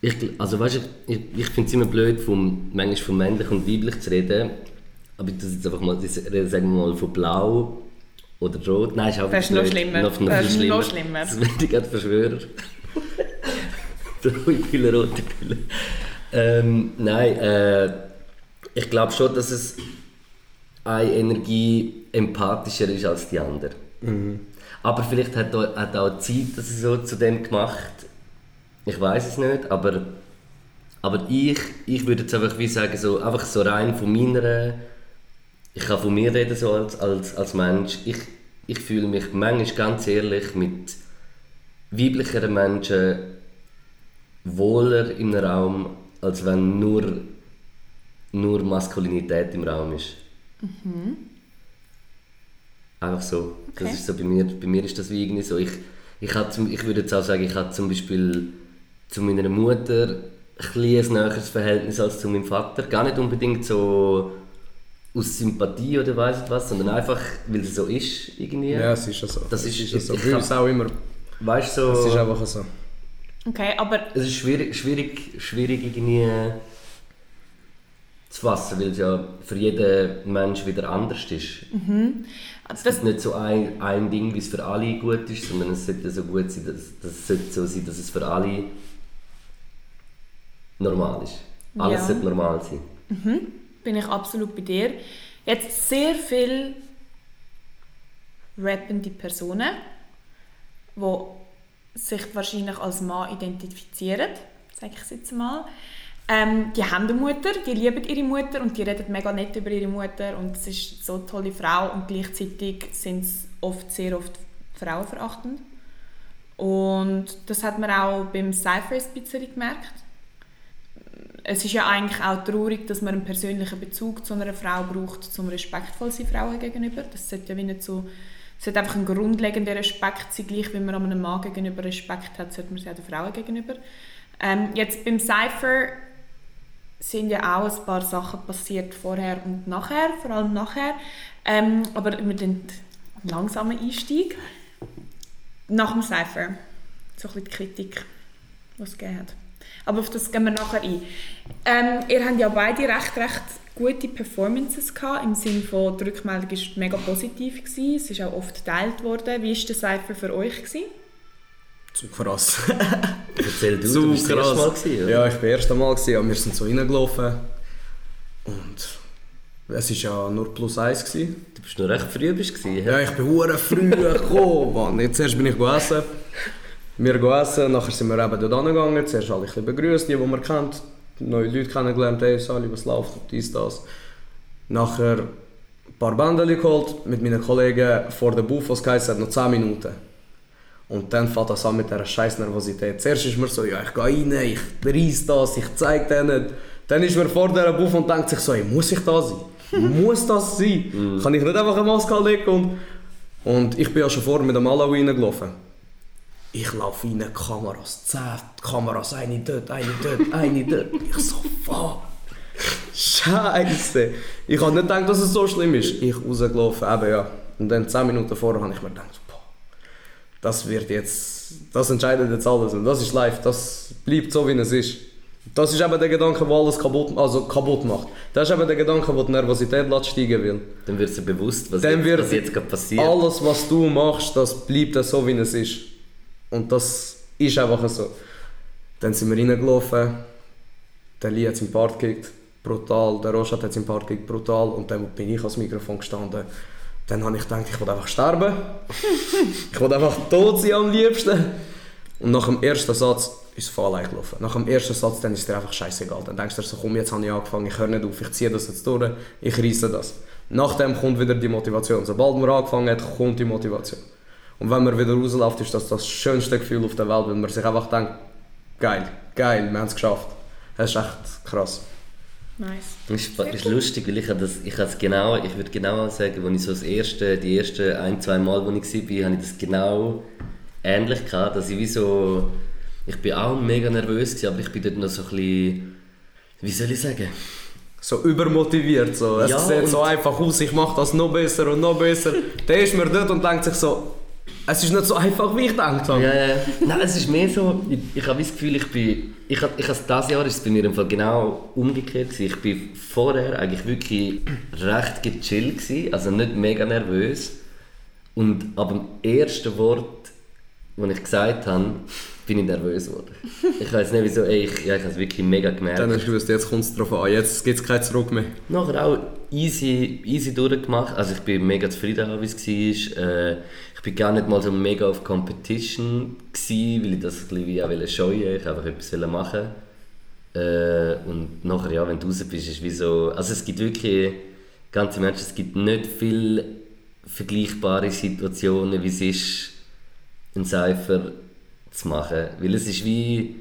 Speaker 2: Ich, also weißt ich, ich finde es immer blöd, vom, manchmal von männlich und weiblich zu reden. Aber ich das jetzt einfach mal, rede, sagen wir mal von blau oder rot. Nein, ist auch
Speaker 3: Das ist noch schlimmer.
Speaker 2: Noch, noch
Speaker 3: Das ist noch
Speaker 2: schlimmer.
Speaker 3: schlimmer.
Speaker 2: Das (laughs) ich gerade Verschwörer. Blaue Pille, rote Pille. Ähm, nein, äh, ich glaube schon, dass es eine Energie empathischer ist als die andere. Aber vielleicht hat auch, hat auch Zeit das so zu dem gemacht. Ich weiß es nicht, aber, aber ich, ich würde jetzt einfach wie sagen, so, einfach so rein von meiner... Ich kann von mir reden so als, als, als Mensch. Ich, ich fühle mich manchmal ganz ehrlich mit weiblicheren Menschen wohler im Raum, als wenn nur, nur Maskulinität im Raum ist. Einfach so. Das
Speaker 3: Okay.
Speaker 2: ist so bei mir, bei mir ist das wie irgendwie so. Ich, ich, hatte zum, ich würde jetzt auch sagen, ich hatte zum Beispiel zu meiner Mutter ein, ein näheres Verhältnis als zu meinem Vater. Gar nicht unbedingt so aus Sympathie oder weiss ich was, sondern einfach, weil es so ist irgendwie.
Speaker 1: Ja, es ist ja so.
Speaker 2: Das
Speaker 1: es
Speaker 2: ist-
Speaker 1: ja so.
Speaker 2: ich
Speaker 1: uns
Speaker 2: hab-
Speaker 1: auch immer.
Speaker 2: Weißt du,
Speaker 1: Es ist
Speaker 2: so,
Speaker 1: einfach so.
Speaker 3: Okay, aber
Speaker 2: es ist schwierig, schwierig, schwierig irgendwie zu fassen, weil es ja für jeden Mensch wieder anders ist. Es
Speaker 3: das,
Speaker 2: gibt nicht so ein, ein Ding, wie es für alle gut ist, sondern es sollte so gut sein, dass, dass es sollte so sein, dass es für alle normal ist. Alles
Speaker 3: Ja.
Speaker 2: sollte normal sein.
Speaker 3: bin ich absolut bei dir. Jetzt sehr viel rappende Personen, die sich wahrscheinlich als Mann identifizieren, sage ich es jetzt mal. Ähm, die haben eine Mutter, die lieben ihre Mutter und die reden mega nett über ihre Mutter und es ist so eine tolle Frau und gleichzeitig sind es oft sehr oft frauenverachtend. Und das hat man auch beim Cypher ein gemerkt es ist ja eigentlich auch traurig, dass man einen persönlichen Bezug zu einer Frau braucht, zum respektvoll sein Frauen gegenüber. Das sollte ja wie nicht so, es sollte einfach ein grundlegender Respekt sein, gleich wie man einem Mann gegenüber Respekt hat, sollte man es auch den Frauen gegenüber. Ähm, jetzt beim Cypher sind ja auch ein paar Sachen passiert vorher und nachher, vor allem nachher. Ähm, aber wir den langsamen Einstieg. Nach dem Cypher, so ein bisschen die Kritik, die es gegeben hat. Aber auf das gehen wir nachher ein. Ähm, ihr habt ja beide recht, recht gute Performances gehabt, im Sinne von, die Rückmeldung war mega positiv. Gewesen. Es ist auch oft geteilt worden. Wie war der Cypher für euch? Gewesen?
Speaker 1: Zu krass. (laughs)
Speaker 2: Erzähl du,
Speaker 1: Zu
Speaker 2: du bist das erste
Speaker 1: krass.
Speaker 2: Mal gewesen, oder?
Speaker 1: Ja, ich war das erste Mal gewesen, aber wir sind so reingelaufen. Und es war ja nur plus eins. Gewesen.
Speaker 2: Du bist noch recht früh bist gewesen,
Speaker 1: Ja, ich bin hure früh (laughs) gekommen. Mann. Jetzt erst bin ich gegessen. Wir gehen essen, nachher sind wir eben dort hingegangen. Zuerst alle ein bisschen begrüßt, die, die man kennt. Neue Leute kennengelernt, hey Sali, was läuft, dies, das. Nachher ein paar Bändchen geholt mit meinen Kollegen vor der Booth, was geheißen hat, noch 10 Minuten. Und dann fängt das an mit dieser scheiß Nervosität. Zuerst ist man so, ja, ich gehe rein, ich reiss das, ich zeig denen. Dann ist man vor dieser Booth und denkt sich so, hey, muss ich da sein? (laughs) muss das sein? Kann ich nicht einfach eine Maske anlegen? Und, und ich bin ja schon vorher mit dem Malawi reingelaufen. Ich laufe rein, Kameras, 10 Kameras, eine dort, eine dort, eine dort. Ich so, fuck. Scheiße. Ich habe nicht gedacht, dass es so schlimm ist. Ich rausgelaufen, eben ja. Und dann 10 Minuten vorher habe ich mir gedacht, boah, das wird jetzt, das entscheidet jetzt alles. Und das ist live, das bleibt so, wie es ist. Das ist eben der Gedanke, der alles kaputt, also kaputt macht. Das ist eben der Gedanke, der die Nervosität lässt steigen will.
Speaker 2: Dann wird dir bewusst, was,
Speaker 1: Dann
Speaker 2: jetzt, was jetzt gerade passiert.
Speaker 1: Alles, was du machst, das bleibt so, wie es ist. Und das ist einfach so. Dann sind wir reingelaufen, der Lee hat seinen Part gekickt, brutal, der Roshat hat seinen Part gekickt, brutal. Und dann bin ich ans Mikrofon gestanden. Dann habe ich gedacht, ich will einfach sterben. (laughs) ich will einfach tot sein am liebsten. Und nach dem ersten Satz ist es voll allein gelaufen. Nach dem ersten Satz dann ist es dir einfach scheißegal. Dann denkst du dir so, komm, jetzt habe ich angefangen, ich höre nicht auf, ich ziehe das jetzt durch, ich reiße das. Nachdem kommt wieder die Motivation. Sobald man angefangen hat, kommt die Motivation. Und wenn man wieder rausläuft, ist das das schönste Gefühl auf der Welt, weil man sich einfach denkt, geil, geil, wir haben es geschafft. Das ist echt krass.
Speaker 3: Nice.
Speaker 2: Das ist, ist lustig, weil ich habe das, ich habe es genau, ich würde genau sagen, als ich so das erste, die ersten ein, zwei Mal, wo ich war, habe ich das genau ähnlich gehabt, dass ich wie so, ich bin auch mega nervös gewesen, aber ich bin dort noch so ein bisschen, wie soll ich sagen?
Speaker 1: So übermotiviert. So. Es
Speaker 2: Ja,
Speaker 1: sieht so einfach aus, ich mache das noch besser und noch besser. (laughs) Dann ist man dort und denkt sich so, es ist nicht so einfach, wie ich gedacht habe.
Speaker 2: Ja, ja. Nein, es ist mehr so, ich, ich habe das Gefühl, ich bin, ich, ich habe dieses Jahr ist es bei mir im Fall genau umgekehrt gewesen. Ich bin vorher eigentlich wirklich recht gechillt gewesen, also nicht mega nervös. Und ab dem ersten Wort, das ich gesagt habe, bin ich nervös geworden. Ich weiß nicht wieso, ey, ich, ja, ich habe es wirklich mega gemerkt.
Speaker 1: Dann hast du gewusst, jetzt kommt es darauf an, jetzt gibt es kein Zurück mehr.
Speaker 2: Nachher auch easy, easy durchgemacht. Also ich bin mega zufrieden, wie es war. Äh, ich bin gar nicht mal so mega auf Competition, gewesen, weil ich das ein bisschen wie auch scheuen wollte. Ich einfach etwas machen. Äh, und nachher, ja, wenn du raus bist, ist wie so... Also es gibt wirklich, ganz im Ernst, es gibt nicht viele vergleichbare Situationen, wie es ist, einen Cypher zu machen. Weil es ist wie...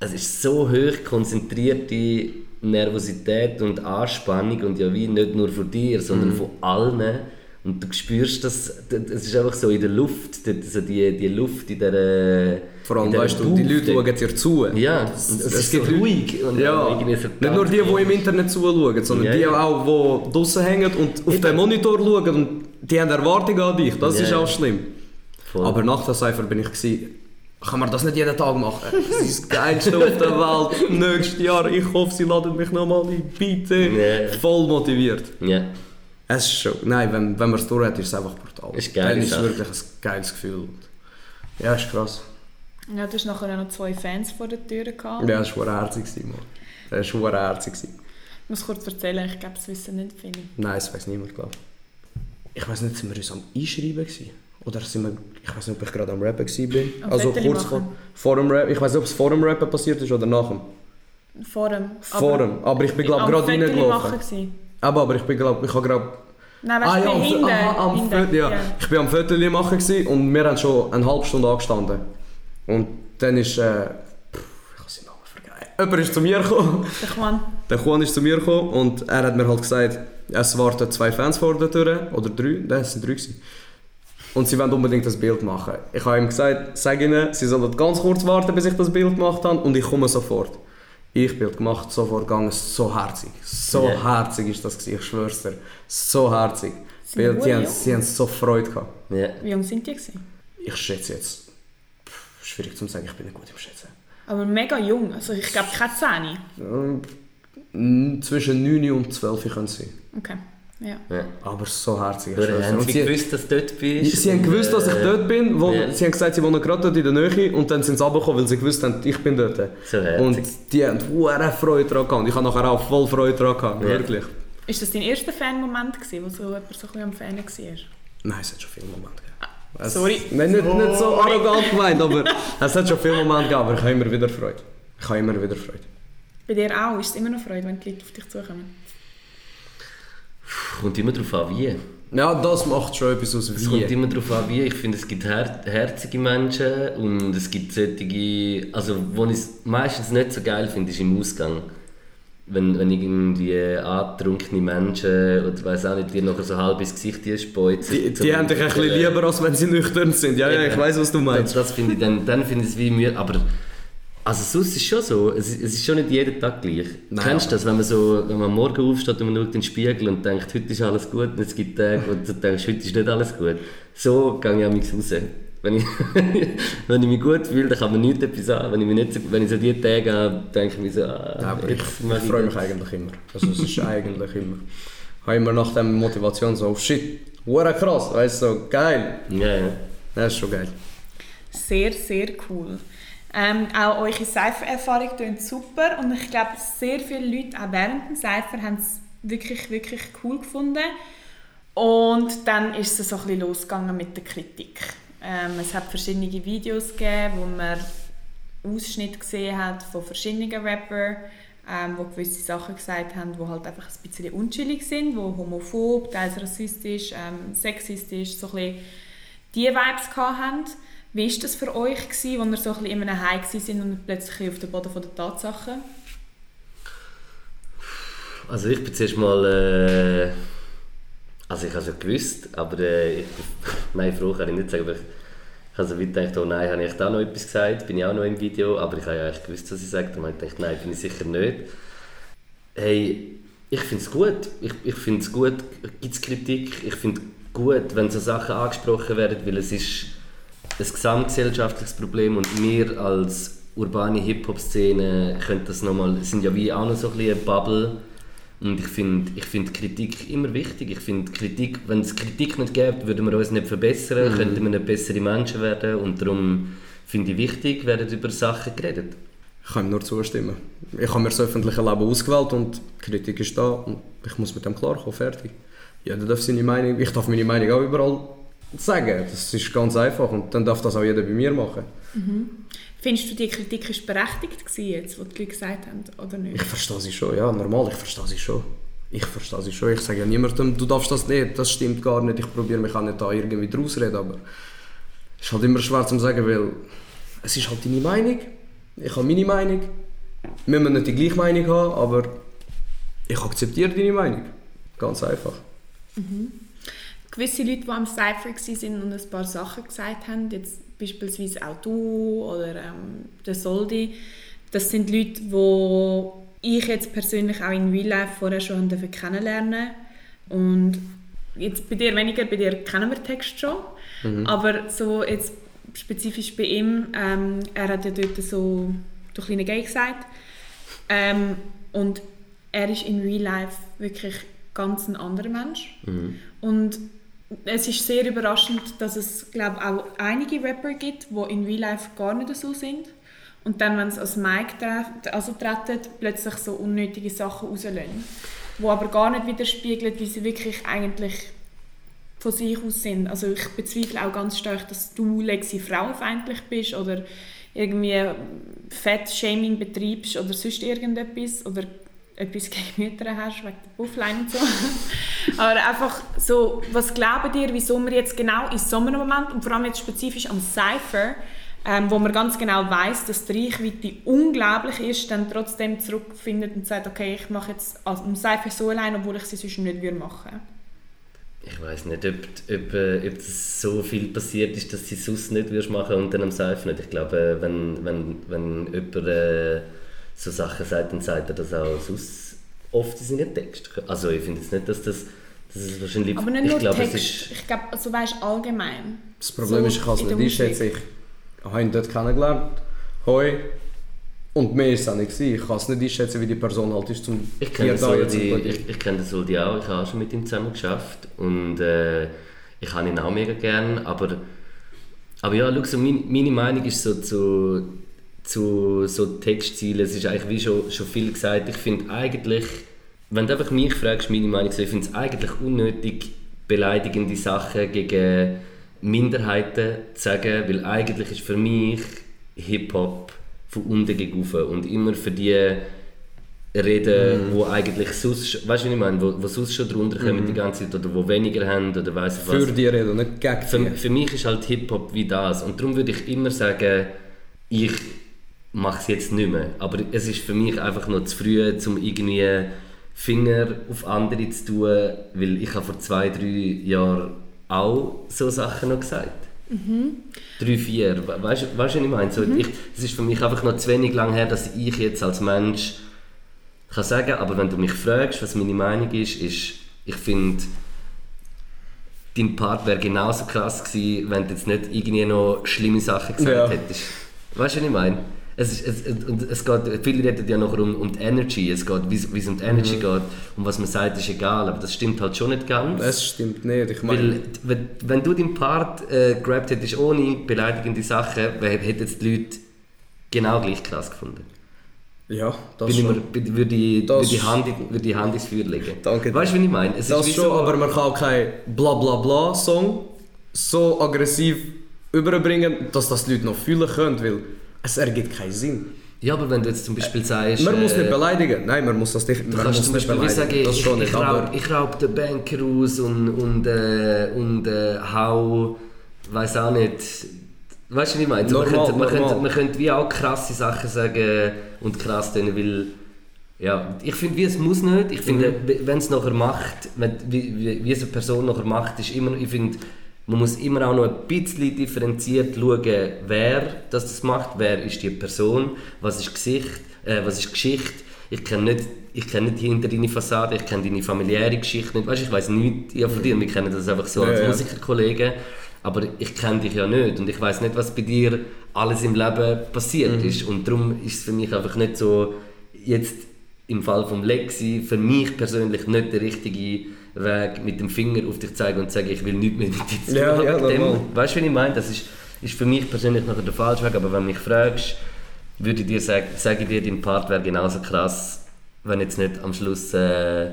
Speaker 2: Es ist so hoch konzentrierte Nervosität und Anspannung und ja wie nicht nur von dir, sondern von allen. Und du spürst das, es ist einfach so in der Luft, die- so die, die Luft in der
Speaker 1: Vor allem,
Speaker 2: der
Speaker 1: weißt du, die Leute schauen dir zu.
Speaker 2: Ja,
Speaker 1: es,
Speaker 2: es
Speaker 1: es
Speaker 2: ist
Speaker 1: gibt
Speaker 2: so
Speaker 1: Leute-
Speaker 2: ruhig. Und
Speaker 1: Ja,
Speaker 2: so
Speaker 1: nicht nur die, die im Internet zuschauen, sondern
Speaker 2: Ja,
Speaker 1: die
Speaker 2: ja.
Speaker 1: auch, die draußen hängen und auf den Monitor schauen und die haben Erwartungen an dich. Das
Speaker 2: Ja,
Speaker 1: ist auch schlimm.
Speaker 2: Voll.
Speaker 1: Aber nach der Cypher bin ich gewesen, kann man das nicht jeden Tag machen? (laughs) Das ist das Geilste auf der Welt. (laughs) Nächstes Jahr, ich hoffe, sie laden mich nochmal ein. Bitte. Voll motiviert. Es ist schon, nein, wenn, wenn man es durch hat, ist es einfach brutal.
Speaker 2: Ist geil,
Speaker 1: Dann ist es wirklich ein geiles Gefühl. Und Ja, ist krass.
Speaker 3: Ja, du hast nachher noch zwei Fans vor der Tür gehabt.
Speaker 1: Ja, das war herzig, Mann. Das war herzig.
Speaker 3: Ich muss kurz erzählen, ich glaube, das wissen nicht viele.
Speaker 1: Nein, das weiß niemand, glaube ich. Ich weiß nicht, sind wir uns am Einschreiben gewesen? Oder sind wir, ich weiß nicht, ob ich gerade am Rappen bin.
Speaker 3: Am
Speaker 1: also
Speaker 3: Fotos
Speaker 1: kurz vor,
Speaker 3: machen.
Speaker 1: vor dem Rap. Ich weiß nicht, ob es vor dem Rappen passiert ist oder nach dem.
Speaker 3: Vor dem.
Speaker 1: Vor dem. Aber ich bin, glaube ich, gerade reingelaufen. Aber, aber ich bin, glaube ich, habe gerade...
Speaker 3: Nein, weißt du,
Speaker 1: am,
Speaker 3: hinten.
Speaker 1: aha, am
Speaker 3: hinten.
Speaker 1: Foto- ja. Ich bin am Foto machen und wir haben schon eine halbe Stunde angestanden. Und dann ist... Äh. Jemand ist zu mir gekommen.
Speaker 3: Der Juan.
Speaker 1: Der Juan ist zu mir gekommen und er hat mir halt gesagt, es warten zwei Fans vor der Tür, oder drei, nein, es sind drei gewesen. Und sie wollen unbedingt das Bild machen. Ich habe ihm gesagt, sag ihnen, sie sollen ganz kurz warten, bis ich das Bild gemacht habe und ich komme sofort. Ich Bild gemacht, sofort gegangen, so herzig. So
Speaker 2: Ja.
Speaker 1: herzig ist das gewesen, ich schwör's dir. So herzig.
Speaker 3: Sie
Speaker 1: Bild, die haben, sie haben so Freude gehabt.
Speaker 2: ja.
Speaker 3: Wie jung sind die? Gewesen?
Speaker 1: Ich schätze jetzt, pff, schwierig zu sagen, ich bin nicht gut im Schätzen.
Speaker 3: Aber mega jung. Also ich glaube keine 10.
Speaker 1: Ähm, Zwischen 9 und 12 können sie sein.
Speaker 3: Okay. Ja.
Speaker 2: ja.
Speaker 1: Aber so herzig. dir.
Speaker 2: haben sie
Speaker 1: sie-
Speaker 2: gewusst, dass du dort bist?
Speaker 1: Sie haben gewusst, dass ich
Speaker 2: äh,
Speaker 1: dort bin. Wo,
Speaker 2: ja.
Speaker 1: Sie haben gesagt, sie wohnen gerade dort in der Nähe und dann sind sie runtergekommen, weil sie gewusst haben, ich bin dort.
Speaker 2: So
Speaker 1: und die haben hohe Freude daran gehabt. Und Ich habe nachher auch voll Freude daran gehabt,
Speaker 2: Ja.
Speaker 1: wirklich.
Speaker 3: Ist das dein erster Fan-Moment wo so jemand so ein am Fan war?
Speaker 1: Nein, es hat schon viele Momente gegeben. Es-
Speaker 3: sorry.
Speaker 1: Nein, nicht, nicht so arrogant (laughs) gemeint, aber es hat schon viele Momente gegeben, aber ich habe immer wieder Freude. Ich habe immer wieder Freude.
Speaker 3: Bei dir auch? Ist es immer noch Freude, wenn die Leute auf dich zukommen?
Speaker 2: Kommt immer darauf an, wie.
Speaker 1: Ja, das macht schon etwas aus,
Speaker 2: Es kommt
Speaker 1: wie.
Speaker 2: immer darauf an, wie. Ich finde, es gibt her herzige Menschen und es gibt solche... Also, wo ich es meistens nicht so geil finde, ist im Ausgang. Wenn, wenn irgendwie antrunkene Menschen oder weiß auch nicht, dir nachher so halb ins Gesicht speuzen.
Speaker 1: Die, die haben dich ein bisschen lieber, als wenn sie nüchtern sind. Ja, ja, ich weiß, was du meinst.
Speaker 2: Das, das finde ich, dann, dann finde ich es wie Mühe. Aber Also sonst ist es schon so, es ist, es ist schon nicht jeden Tag gleich.
Speaker 1: Nein,
Speaker 2: Kennst du das, wenn man, so, wenn man am Morgen aufsteht und man schaut in den Spiegel und denkt, heute ist alles gut und es gibt Tage, wo du denkst, heute ist nicht alles gut. So gehe ich am raus. Wenn ich, (laughs) wenn ich mich gut fühle, dann kann man nichts etwas an. Wenn ich, mich nicht so, wenn ich so die Tage habe, denke ich mir so, ah,
Speaker 1: Ja, aber ich, ich freue mich
Speaker 2: das.
Speaker 1: eigentlich immer. Also es ist eigentlich immer. Ich habe immer nach der Motivation so, oh shit, hure krass, weißt du, so, geil.
Speaker 2: Ja, ja.
Speaker 1: Das ist schon geil.
Speaker 3: Sehr, sehr cool. Ähm, auch eure Cypher-Erfahrung klingt super und ich glaube, sehr viele Leute, auch während dem Cypher, haben es wirklich, wirklich cool gefunden. Und dann ist es so ein bisschen losgegangen mit der Kritik. Ähm, es hat verschiedene Videos gegeben, wo man Ausschnitte gesehen hat von verschiedenen Rappern, ähm, wo gewisse Sachen gesagt haben, die halt einfach ein bisschen unchillig sind, wo homophob, teils rassistisch, ähm, sexistisch, so ein bisschen die Vibes hatten. Wie war das für euch, als ihr so ein bisschen in einem High sind und plötzlich auf dem Boden der Tatsachen?
Speaker 2: Also ich bin zuerst mal... Äh, also ich habe es ja gewusst, aber äh, ich, (laughs) nein, froh kann ich nicht sagen, aber ich, habe so weit gedacht, oh nein, habe ich da noch etwas gesagt, bin ich auch noch im Video, aber ich habe ja eigentlich gewusst, was ich sage, darum habe ich gedacht, nein, bin ich sicher nicht. Hey, ich finde es gut, ich, ich finde es gut, gibt es Kritik, ich finde gut, wenn so Sachen angesprochen werden, weil es ist ein gesamtgesellschaftliches Problem und wir als urbane Hip-Hop-Szene können das nochmal, sind ja wie auch noch so ein bisschen eine Bubble und ich finde ich find Kritik immer wichtig. Ich finde Kritik, wenn es Kritik nicht gäbe, würden wir uns nicht verbessern, könnten wir nicht bessere Menschen werden und darum finde ich wichtig, werden über Sachen geredet.
Speaker 1: Ich kann ihm nur zustimmen. Ich habe mir das öffentliche Leben ausgewählt und Kritik ist da und ich muss mit dem klarkommen, fertig. Jeder darf seine Meinung, ich darf meine Meinung auch überall sagen. Das ist ganz einfach und dann darf das auch jeder bei mir machen.
Speaker 3: Findest du, die Kritik war berechtigt gewesen jetzt, was die Leute gesagt haben, oder nicht?
Speaker 1: Ich verstehe sie schon, ja, normal, ich verstehe sie schon. Ich verstehe sie schon. Ich sage ja niemandem, du darfst das nicht, das stimmt gar nicht. Ich probiere mich auch nicht da irgendwie draus reden, aber es ist halt immer schwer zu sagen, weil es ist halt deine Meinung. Ich habe meine Meinung. Wir müssen nicht die gleiche Meinung haben, aber ich akzeptiere deine Meinung. Ganz einfach.
Speaker 3: Gewisse Leute, die am Cypher waren und ein paar Sachen gesagt haben, jetzt beispielsweise auch du oder ähm, der Soldi, das sind Leute, die ich jetzt persönlich auch in Real Life vorher schon kennenlernen. Und jetzt bei dir weniger, bei dir kennen wir den Text schon, aber so jetzt spezifisch bei ihm, ähm, er hat ja dort so «du kleine Gay» gesagt. Ähm, und er ist in Real Life wirklich ganz ein anderer Mensch. Und es ist sehr überraschend, dass es glaube auch einige Rapper gibt, die in Real Life gar nicht so sind und dann, wenn sie als Mic tre also treten, plötzlich so unnötige Sachen rauslösen, die aber gar nicht widerspiegeln, wie sie wirklich eigentlich von sich aus sind. Also ich bezweifle auch ganz stark, dass du Lexi frauenfeindlich bist oder irgendwie Fett-Shaming betreibst oder sonst irgendetwas oder etwas gegen Mütter hast, wegen der Buffline und so. (laughs) Aber einfach so, was glauben ihr, wieso wir jetzt genau in so einem Moment und vor allem jetzt spezifisch am Cypher, ähm, wo man ganz genau weiß, dass die Reichweite unglaublich ist, dann trotzdem zurückfindet und sagt, okay, ich mache jetzt am Cypher so allein, obwohl ich es sonst nicht würde machen
Speaker 2: Ich weiß nicht, ob, ob, äh, ob das so viel passiert ist, dass sie sonst nicht machen und dann am Seifen nicht. Ich glaube, äh, wenn, wenn, wenn jemand äh, so Sachen sagt, dann sagt er das auch sonst oft in seinen Text. Also ich finde jetzt nicht, dass das, dass es wahrscheinlich...
Speaker 3: Aber nicht
Speaker 2: ich
Speaker 3: nur
Speaker 2: glaube, es
Speaker 3: Text,
Speaker 2: ist,
Speaker 3: ich glaube, also weißt allgemein.
Speaker 1: Das Problem
Speaker 3: So
Speaker 1: ist, ich kann es nicht einschätzen. Ich habe ihn dort kennengelernt. Hoi. Und mehr war es auch nicht. Ich kann es nicht einschätzen, wie die Person halt ist, zum
Speaker 2: Ich kenne
Speaker 1: hier da jetzt
Speaker 2: Soldi, ich, ich kenne den Soldi auch, ich habe auch schon mit ihm zusammen geschafft und äh, ich habe ihn auch mega gern, aber, aber ja, schau, so mein, meine Meinung ist so zu, zu so Textzielen, es ist eigentlich wie schon, schon viel gesagt, ich finde eigentlich, wenn du einfach mich fragst, meine Meinung, so, ich finde es eigentlich unnötig, beleidigende Sachen gegen Minderheiten zu sagen, weil eigentlich ist für mich Hip-Hop von unten gegen und immer für die reden, wo eigentlich sonst, weißt du, was ich meine, wo, wo sonst schon drunter kommen die ganze Zeit oder wo weniger haben oder weiss ich was.
Speaker 1: Für die reden, nicht gegen
Speaker 2: Für,
Speaker 1: die.
Speaker 2: für mich ist halt Hip-Hop wie das und darum würde ich immer sagen, ich mache es jetzt nicht mehr, aber es ist für mich einfach noch zu früh, um irgendwie Finger auf andere zu tun, weil ich habe vor zwei, drei Jahren auch so Sachen noch gesagt. Drei, vier. We- Weißt du, weißt du, was ich meine? So, ich, es ist für mich einfach noch zu wenig lang her, dass ich jetzt als Mensch kann sagen aber wenn du mich fragst, was meine Meinung ist, ist, ich finde, dein Part wäre genauso krass gewesen, wenn du jetzt nicht irgendwie noch schlimme Sachen gesagt
Speaker 1: Ja.
Speaker 2: hättest. Weißt du, was ich meine? Es, ist, es, es, und es geht, viele reden ja noch um, um die Energy, es geht, wie es um die Energy
Speaker 1: Mhm.
Speaker 2: geht und was man sagt, ist egal, aber das stimmt halt schon nicht ganz.
Speaker 1: Es stimmt nicht. Ich meine,
Speaker 2: Weil, wenn, wenn du deinen Part äh, gerappt hättest ohne beleidigende Sachen, hätten die Leute genau gleich krass gefunden.
Speaker 1: ja, das
Speaker 2: Bin ich
Speaker 1: schon.
Speaker 2: mir, bin- würde, ich,
Speaker 1: Das-
Speaker 2: würde, die Hand, würde die Hand ins Feuer legen.
Speaker 1: Danke.
Speaker 2: Weißt du, wie ich meine? Es
Speaker 1: Das
Speaker 2: wie
Speaker 1: schon,
Speaker 2: so-
Speaker 1: aber man kann auch keinen Bla-Bla-Bla-Song so aggressiv überbringen, dass das die Leute noch fühlen können, weil es ergibt keinen Sinn.
Speaker 2: Ja, aber wenn du jetzt zum Beispiel sagst...
Speaker 1: Man muss
Speaker 2: äh,
Speaker 1: nicht beleidigen. Nein, man muss das nicht,
Speaker 2: Du
Speaker 1: man
Speaker 2: kannst
Speaker 1: muss
Speaker 2: zum
Speaker 1: nicht
Speaker 2: Beispiel wie
Speaker 1: beleidigen.
Speaker 2: sagen, ich,
Speaker 1: schon
Speaker 2: ich,
Speaker 1: nicht,
Speaker 2: raub, ich raub den Banker aus und, und, äh, und äh, hau, weiß auch nicht, weißt du, was ich meine? man,
Speaker 1: Normal,
Speaker 2: könnte, man,
Speaker 1: normal.
Speaker 2: könnte, man könnte wie auch krasse Sachen sagen und krass tun, weil ja, ich finde, wie es muss nicht. Ich finde,
Speaker 1: Mhm.
Speaker 2: wenn es nachher macht, wenn, wie, wie, wie es eine Person nachher macht, ist immer, ich finde, man muss immer auch noch ein bisschen differenziert schauen, wer das, das macht, wer ist die Person, was ist Gesicht, äh, was ist Geschichte. Ich kenne nicht, ich kenne nicht hinter deine Fassade, ich kenne deine familiäre Geschichte nicht. Weißt, ich weiß nichts ja, von dir, wir kennen das einfach so
Speaker 1: Ja,
Speaker 2: als
Speaker 1: ja.
Speaker 2: Musikerkollegen. Aber ich kenne dich ja nicht und ich weiß nicht, was bei dir alles im Leben passiert
Speaker 1: Mhm.
Speaker 2: ist. Und darum ist es für mich einfach nicht so, jetzt im Fall von Lexi, für mich persönlich nicht der richtige Weg, mit dem Finger auf dich zeigen und sagen, ich will nichts mehr mit dir zu tun
Speaker 1: Ja, ja,
Speaker 2: dem. Weißt du, was ich meine? Das ist, ist für mich persönlich nachher der falsche Weg. Aber wenn du mich fragst, würde ich dir sagen, sage ich dir, dein Part wäre genauso krass, wenn jetzt nicht am Schluss... Äh,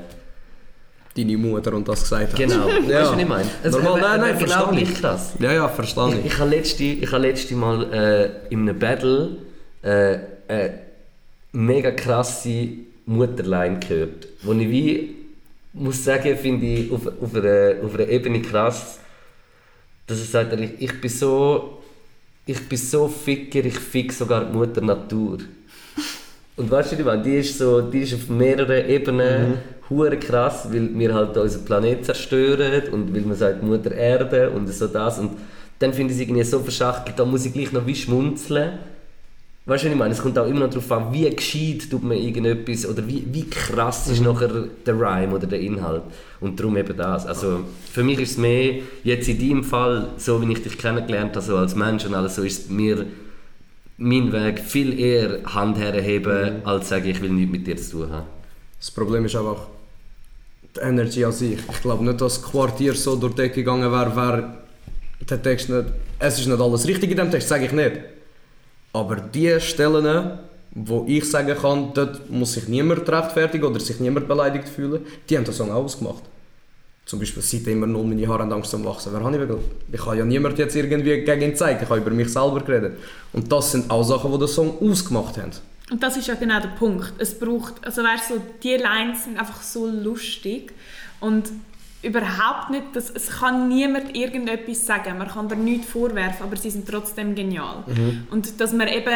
Speaker 1: deine Mutter und das gesagt hat.
Speaker 2: genau, (laughs) weißt du,
Speaker 1: Ja.
Speaker 2: was ich meine? Es
Speaker 1: Normal,
Speaker 2: wäre-
Speaker 1: nein, nein,
Speaker 2: genau
Speaker 1: ich.
Speaker 2: gleich krass.
Speaker 1: Ja, ja, verstehe
Speaker 2: Ich,
Speaker 1: ich.
Speaker 2: habe letzte, ich habe letzte Mal äh, in einem Battle äh, eine mega krasse Mutterline gehört, wo ich wie muss sagen, finde ich auf, auf, einer, auf einer Ebene krass, dass er sagt, ich, ich bin so ich bin so Ficker, ich fick sogar die Mutter Natur. Und weißt du, meine? die ist, so, die ist auf mehreren Ebenen hure krass, weil wir halt unseren Planet zerstören und weil man sagt Mutter Erde und so das. Und dann finde ich es irgendwie so verschachtelt, da muss ich gleich noch wie schmunzeln. Weißt du, was ich meine? Es kommt auch immer noch darauf an, wie gescheit tut man irgendetwas oder wie, wie krass ist nachher der Rhyme oder der Inhalt. Und darum eben das. Also für mich ist es mehr, jetzt in deinem Fall, so wie ich dich kennengelernt habe, so als Mensch und alles, so ist mir mein Weg viel eher Hand herheben, als sagen, ich will nichts mit dir zu tun haben.
Speaker 1: Das Problem ist einfach die Energy an sich. Ich glaube nicht, dass das Quartier so durch die Decke gegangen wäre, wäre der Text nicht... Es ist nicht alles richtig in dem Text, sage ich nicht. Aber die Stellen, wo ich sagen kann, dort muss sich niemand rechtfertigen oder sich niemand beleidigt fühlen, die haben den Song auch ausgemacht. Zum Beispiel, seit immer null meine Haare haben Angst zum Wachsen. Wer habe ich wirklich? Ich habe ja niemand jetzt irgendwie gegen ihn gezeigt, ich habe über mich selber geredet. Und das sind auch Sachen, die den Song ausgemacht haben.
Speaker 3: Und das ist ja genau der Punkt. Es braucht, also weißt, so, die Lines sind einfach so lustig und überhaupt nicht, dass, es kann niemand irgendetwas sagen, man kann da nichts vorwerfen, aber sie sind trotzdem genial. Und dass man eben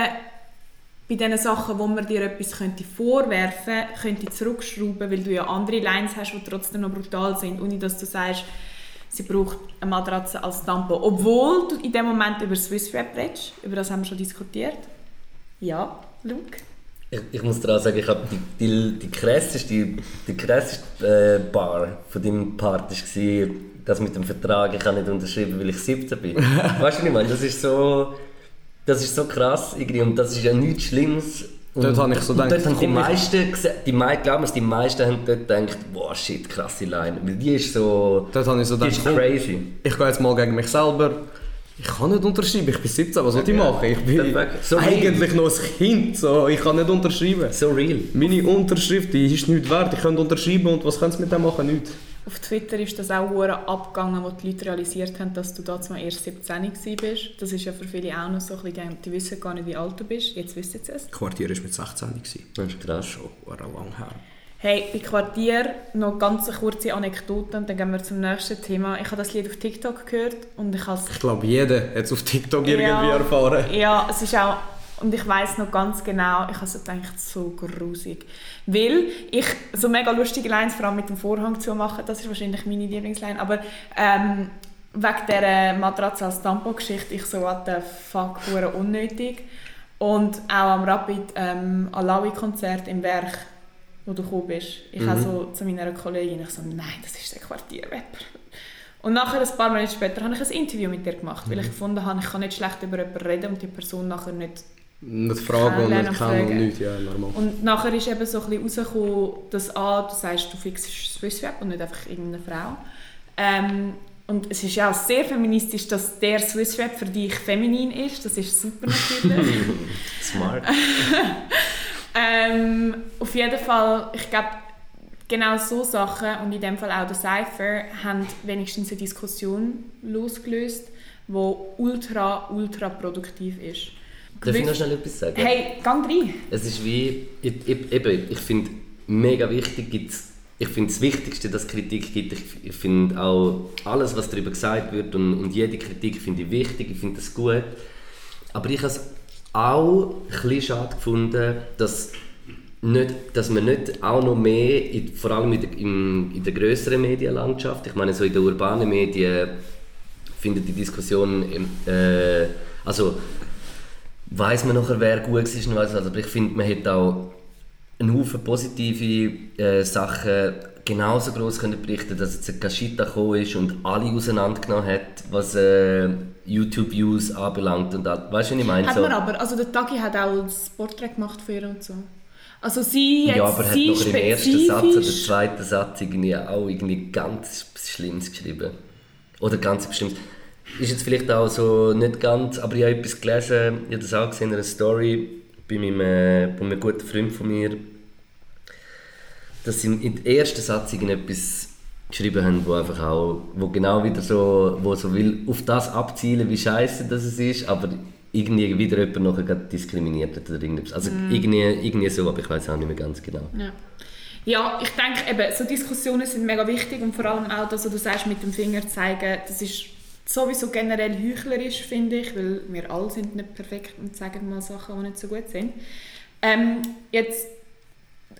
Speaker 3: bei den Sachen, wo man dir etwas könnte vorwerfen könnte, zurückschrauben, weil du ja andere Lines hast, die trotzdem noch brutal sind, ohne dass du sagst, sie braucht eine Matratze als Tampon. Obwohl du in dem Moment über Swiss Rap redest, über das haben wir schon diskutiert. Ja, Luke?
Speaker 2: Ich, ich muss dir auch sagen, ich habe die, die, die krasseste, die, krasseste äh, Bar von deinem Part war, das mit dem Vertrag, ich habe nicht unterschrieben, weil ich 17 bin. (laughs) weißt du, was ich meine? Das ist so, das ist so krass irgendwie und das ist ja nichts Schlimmes. Und,
Speaker 1: Dort habe ich so gedacht,
Speaker 2: dort haben die meisten, die meisten, glaub mir's, die meisten haben dort gedacht, wow shit, krasse Line. Weil die ist so,
Speaker 1: Dort habe ich so gedacht,
Speaker 2: crazy.
Speaker 1: ich gehe jetzt mal gegen mich selber. Ich kann nicht unterschreiben, ich bin 17, was soll ich machen? Ich bin.
Speaker 2: So
Speaker 1: eigentlich noch ein Kind, so. ich kann nicht unterschreiben.
Speaker 2: So real.
Speaker 1: Meine Unterschrift die ist nichts wert, ich könnte unterschreiben und was können sie mit dem machen? Nichts.
Speaker 3: Auf Twitter ist das auch hure abgegangen, wo die Leute realisiert haben, dass du da zwar erst 17 warst. Das ist ja für viele auch noch so ein bisschen, die wissen gar nicht, wie alt du bist. Jetzt wissen sie es.
Speaker 1: Quartier war mit 16 gewesen.
Speaker 2: Das ist krass.
Speaker 1: Schon sehr lang her.
Speaker 3: Hey, bei Quartier noch ganz eine kurze Anekdote und dann gehen wir zum nächsten Thema. Ich habe das Lied auf TikTok gehört und ich habe es
Speaker 1: Ich glaube, jeder hat es auf TikTok irgendwie
Speaker 3: Ja.
Speaker 1: erfahren.
Speaker 3: Ja, es ist auch, und ich weiß noch ganz genau, ich habe so gedacht, so grusig. Weil ich so mega lustige Lines, vor allem mit dem Vorhang zu machen, das ist wahrscheinlich meine Lieblingsline, aber ähm, wegen dieser Matratze als Tampon-Geschichte, ich so, what the fuck, unnötig. Und auch am Rapid ähm, Alawi-Konzert im Werk, wo du gekommen bist. Ich
Speaker 1: Mhm.
Speaker 3: habe so zu meiner Kollegin, ich so, nein, das ist der Quartierrapper. Und nachher, ein paar Monate später, habe ich ein Interview mit ihr gemacht, weil ich
Speaker 1: Mhm.
Speaker 3: gefunden habe, ich kann nicht schlecht über jemanden reden und die Person nachher nicht
Speaker 1: Nicht fragen und nicht kennen und nichts, ja, normal.
Speaker 3: Und nachher ist eben so ein bisschen rausgekommen, dass A, du sagst, du fixst Swissweb und nicht einfach irgendeine Frau. Ähm, und es ist ja auch sehr feministisch, dass der Swissweb für dich feminin ist. Das ist super natürlich. (laughs) (laughs)
Speaker 2: Smart. (laughs)
Speaker 3: ähm, auf jeden Fall, ich glaube, genau so Sachen und in dem Fall auch der Cypher haben wenigstens eine Diskussion losgelöst, die ultra, ultra produktiv ist.
Speaker 2: Darf ich noch schnell etwas sagen?
Speaker 3: Hey, gang rein!
Speaker 2: Es ist wie, ich, ich, eben, ich finde, mega wichtig gibt's, ich finde das Wichtigste, dass es Kritik gibt. Ich, ich finde auch alles, was darüber gesagt wird und, und jede Kritik finde ich wichtig, ich finde das gut. Aber ich es auch ein bisschen schade gefunden, dass, nicht, dass man nicht auch noch mehr, in, vor allem in der, in, in der größeren Medienlandschaft, ich meine so in den urbanen Medien, findet die Diskussion, äh, also weiß man nachher, wer gut ist und weiss was. Aber ich finde, man hätte auch einen Haufen positive äh, Sachen genauso groß können berichten dass jetzt ein Kashita gekommen ist und alle auseinandergenommen hat, was äh, YouTube-Views anbelangt. Und all- weißt du, was ich meine?
Speaker 3: Hat
Speaker 2: So-
Speaker 3: man aber, also der Tagi hat auch das Porträt gemacht für ihr und so. Also sie
Speaker 2: ja, aber er hat
Speaker 3: sie
Speaker 2: noch im ersten Satz oder zweiten Satz irgendwie auch irgendwie ganz Schlimmes geschrieben. Oder ganz Bestimmtes. Ist jetzt vielleicht auch so nicht ganz, aber ich habe etwas gelesen, ich habe das auch gesehen in einer Story bei meinem, äh, bei einem guten Freund von mir, dass sie in den ersten Satz irgendetwas geschrieben haben, wo einfach auch, wo genau wieder so, wo so will auf das abzielen, wie scheiße das es ist, aber irgendwie wieder jemand nachher gerade diskriminiert hat oder irgendetwas. Also irgendwie, irgendwie so, aber ich weiß auch nicht mehr ganz genau.
Speaker 3: Ja. ja, ich denke eben, so Diskussionen sind mega wichtig und vor allem auch, dass du sagst, mit dem Finger zeigen, das ist sowieso generell heuchlerisch, finde ich, weil wir alle sind nicht perfekt und sagen mal Sachen, die nicht so gut sind. Ähm, jetzt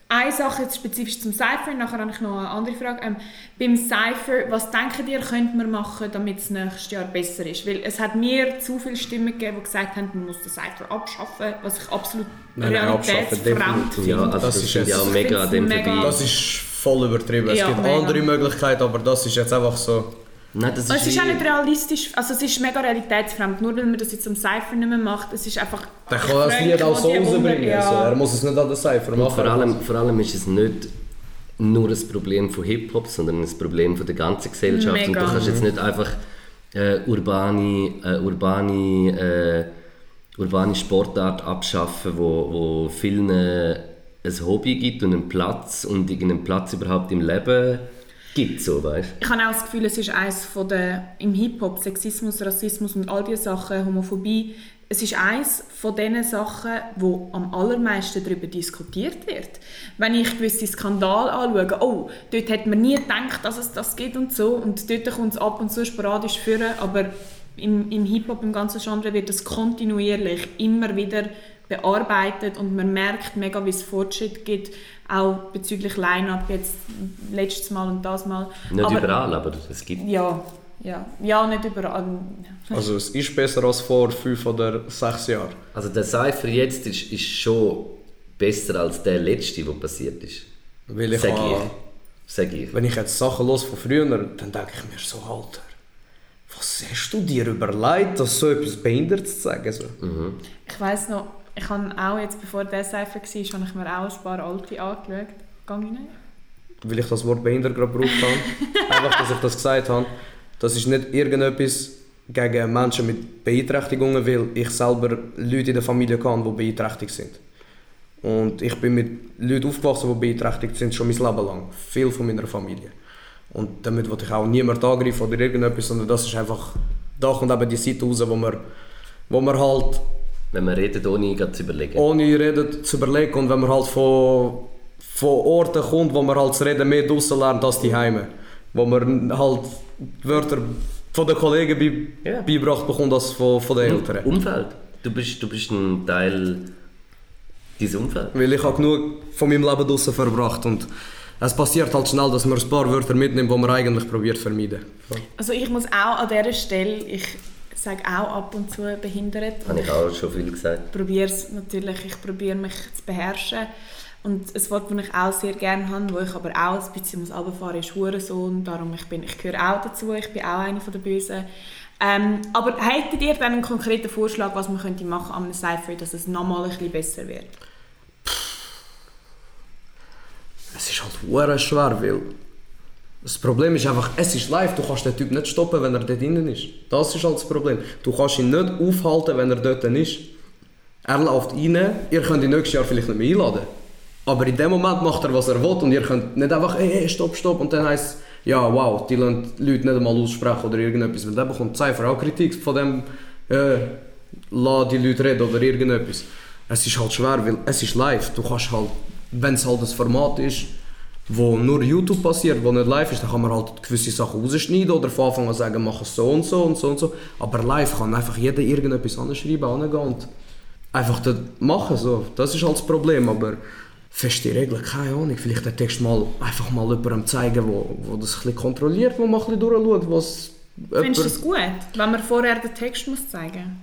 Speaker 3: eine Sache jetzt spezifisch zum Cypher, nachher habe ich noch eine andere Frage. Ähm, beim Cypher, was denkt ihr, könnte man machen, damit es nächstes Jahr besser ist? Weil es hat mir zu viele Stimmen gegeben, die gesagt haben, man muss den Cypher abschaffen, was ich absolut realitätsfremd.
Speaker 2: Ja,
Speaker 3: finde.
Speaker 2: also
Speaker 1: Das
Speaker 2: das,
Speaker 1: ist
Speaker 2: mega
Speaker 3: mega-
Speaker 2: vorbei.
Speaker 1: Das ist voll übertrieben. Es
Speaker 3: Ja,
Speaker 1: gibt
Speaker 3: mega.
Speaker 1: andere Möglichkeiten, aber das ist jetzt einfach so.
Speaker 2: Nein, das
Speaker 3: Und es ist auch nicht realistisch, also es ist mega realitätsfremd, nur weil man das jetzt am Cypher nicht mehr macht, es ist einfach...
Speaker 1: Der kann das Lied auch so rausbringen.
Speaker 3: ja.
Speaker 1: Also, er muss es nicht an der Cypher
Speaker 2: Und
Speaker 1: machen.
Speaker 2: vor allem, vor allem ist es nicht nur ein Problem von Hip-Hop, sondern ein Problem von der ganzen Gesellschaft. Und
Speaker 3: Mega.
Speaker 2: du kannst jetzt nicht einfach äh, urbane, äh, urbane, äh, urbane Sportart abschaffen, wo, wo vielen äh, ein Hobby gibt und einen Platz und irgendeinen Platz überhaupt im Leben gibt. So, weißt?
Speaker 3: Ich habe auch das Gefühl, es ist eines von der, im Hip-Hop, Sexismus, Rassismus und all diese Sachen, Homophobie, es ist eines von den Sachen, wo am allermeisten darüber diskutiert wird. Wenn ich gewisse Skandale anschaue, oh, dort hat man nie gedacht, dass es das gibt und so, und dort kommt es ab und zu sporadisch führen, aber im, im Hip-Hop, im ganzen Genre wird das kontinuierlich immer wieder bearbeitet und man merkt mega, wie es Fortschritt gibt, auch bezüglich Line-Up jetzt letztes Mal und das Mal.
Speaker 2: Nicht
Speaker 3: Aber-
Speaker 2: überall, aber es gibt.
Speaker 3: ja, ja, ja, nicht überall.
Speaker 1: Also es ist besser als vor fünf oder sechs Jahren.
Speaker 2: Also der Cypher jetzt ist, ist schon besser als der letzte, der passiert ist.
Speaker 1: Weil ich
Speaker 2: Sag ich. Sag ich.
Speaker 1: Wenn ich jetzt Sachen los von früher, dann denke ich mir so, Alter, was hast du dir überlegt, das so etwas Behindertes zu sagen? So?
Speaker 3: Ich weiss noch, ich habe auch jetzt, bevor der Cypher war, habe ich mir auch ein paar alte angeschaut. Gang rein.
Speaker 1: Weil ich das Wort behindert gerade gebraucht habe. (laughs) Einfach, dass ich das gesagt habe. Das ist nicht irgendetwas gegen Menschen mit Beeinträchtigungen, weil ich selber Leute in der Familie kann, die beeinträchtigt sind. Und ich bin mit Leuten aufgewachsen, die beeinträchtigt sind, schon mein Leben lang. Viel von meiner Familie. Und damit will ich auch niemand angreifen oder irgendetwas, sondern das ist einfach, da kommt eben die Seite raus, wo man, wo man halt
Speaker 2: Wenn man redet, ohne gerade zu überlegen.
Speaker 1: ohne reden zu überlegen und wenn man halt von, von Orten kommt, wo man halt das Reden mehr draussen lernt als die Heime. Wo man halt Wörter von den Kollegen bei,
Speaker 2: Ja.
Speaker 1: beigebracht bekommt als von, von den Eltern.
Speaker 2: Umfeld. Du bist, du bist ein Teil dieses Umfeld.
Speaker 1: Weil ich habe genug von meinem Leben draussen verbracht und es passiert halt schnell, dass man ein paar Wörter mitnimmt, die man eigentlich probiert zu vermeiden.
Speaker 3: Also ich muss auch an dieser Stelle, ich sage auch ab und zu behindert.
Speaker 2: Habe ich auch schon viel gesagt.
Speaker 3: probiere es natürlich, ich probiere mich zu beherrschen. Und ein Wort, das ich auch sehr gerne habe, wo ich aber auch ein bisschen muss runterfahren muss, ist Hurensohn. Darum ich bin, ich gehöre auch dazu, ich bin auch eine der Bösen. Ähm, aber hättet ihr dann einen konkreten Vorschlag, was man könnte machen an einem Cypher, dass es nochmal ein bisschen besser wird?
Speaker 1: Es ist halt schwer, weil das Problem ist einfach, es ist live, du kannst den Typ nicht stoppen, wenn er dort drinnen ist. Das ist halt das Problem. Du kannst ihn nicht aufhalten, wenn er dort ist. Er läuft rein, ihr könnt ihn nächstes Jahr vielleicht nicht mehr einladen. Aber in dem Moment macht er, was er will und ihr könnt nicht einfach, hey, hey stopp, stopp und dann heisst es, ja, wow, die lassen die Leute nicht einmal aussprechen oder irgendetwas. Weil dann bekommt Cypher auch Kritik von dem, äh, lass die Leute reden oder irgendetwas. Es ist halt schwer, weil es ist live. Du kannst halt, wenn es halt ein Format ist, wo nur YouTube passiert, wo nicht live ist, dann kann man halt gewisse Sachen rausschneiden oder von Anfang an sagen, mach es so und so und so und so. Aber live kann einfach jeder irgendetwas anschreiben, angehen und einfach das machen. So. Das ist halt das Problem, aber feste Regeln, keine Ahnung. Vielleicht den Text mal einfach mal jemandem zeigen, wo, wo das ein bisschen kontrolliert, wo man ein bisschen durchschaut, was
Speaker 3: Findest du das gut, wenn man vorher den Text muss zeigen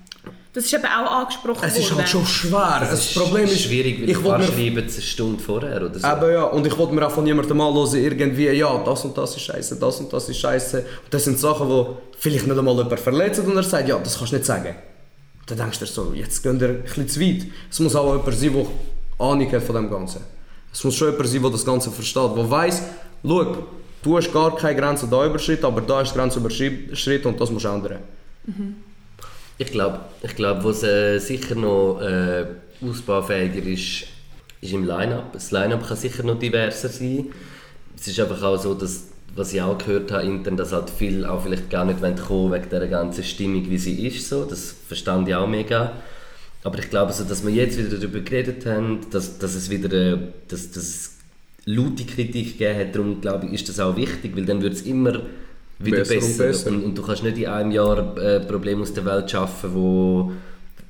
Speaker 3: Das ist eben auch angesprochen
Speaker 1: Es ist
Speaker 3: worden.
Speaker 1: halt schon schwer. Das,
Speaker 2: Es
Speaker 1: Problem ist,
Speaker 2: schwierig, weil
Speaker 1: ich mir
Speaker 2: schreiben eine Stunde vorher oder so.
Speaker 1: Eben ja, und ich wollte mir auch von jemandem anhören, irgendwie, ja, das und das ist scheiße, das und das ist scheiße. Und das sind Sachen, die vielleicht nicht einmal jemand verletzt und er sagt, ja, das kannst du nicht sagen. Und dann denkst du dir so, jetzt gehen wir ein bisschen zu weit. Es muss auch jemand sein, der Ahnung hat von dem Ganzen. Es muss schon jemand sein, der das Ganze versteht, der weiss, schau, du hast gar keine Grenze da überschritten, aber da ist die Grenze überschritten und das musst du ändern.
Speaker 2: Ich glaube, ich glaub, was äh, sicher noch äh, ausbaufähiger ist, ist im Line-Up. Das Line-Up kann sicher noch diverser sein. Es ist einfach auch so, dass, was ich auch gehört habe, intern, dass halt viele auch vielleicht gar nicht kommen wollen, wegen dieser ganzen Stimmung, wie sie ist. So. Das verstand ich auch mega. Aber ich glaube, so, dass wir jetzt wieder darüber geredet haben, dass, dass es wieder äh, dass, dass es laute Kritik gegeben hat, darum glaube ich, ist das auch wichtig, weil dann wird es immer wieder
Speaker 1: Besser und
Speaker 2: besser.
Speaker 1: besser.
Speaker 2: Und, und du kannst nicht in einem Jahr äh, Probleme aus der Welt schaffen, wo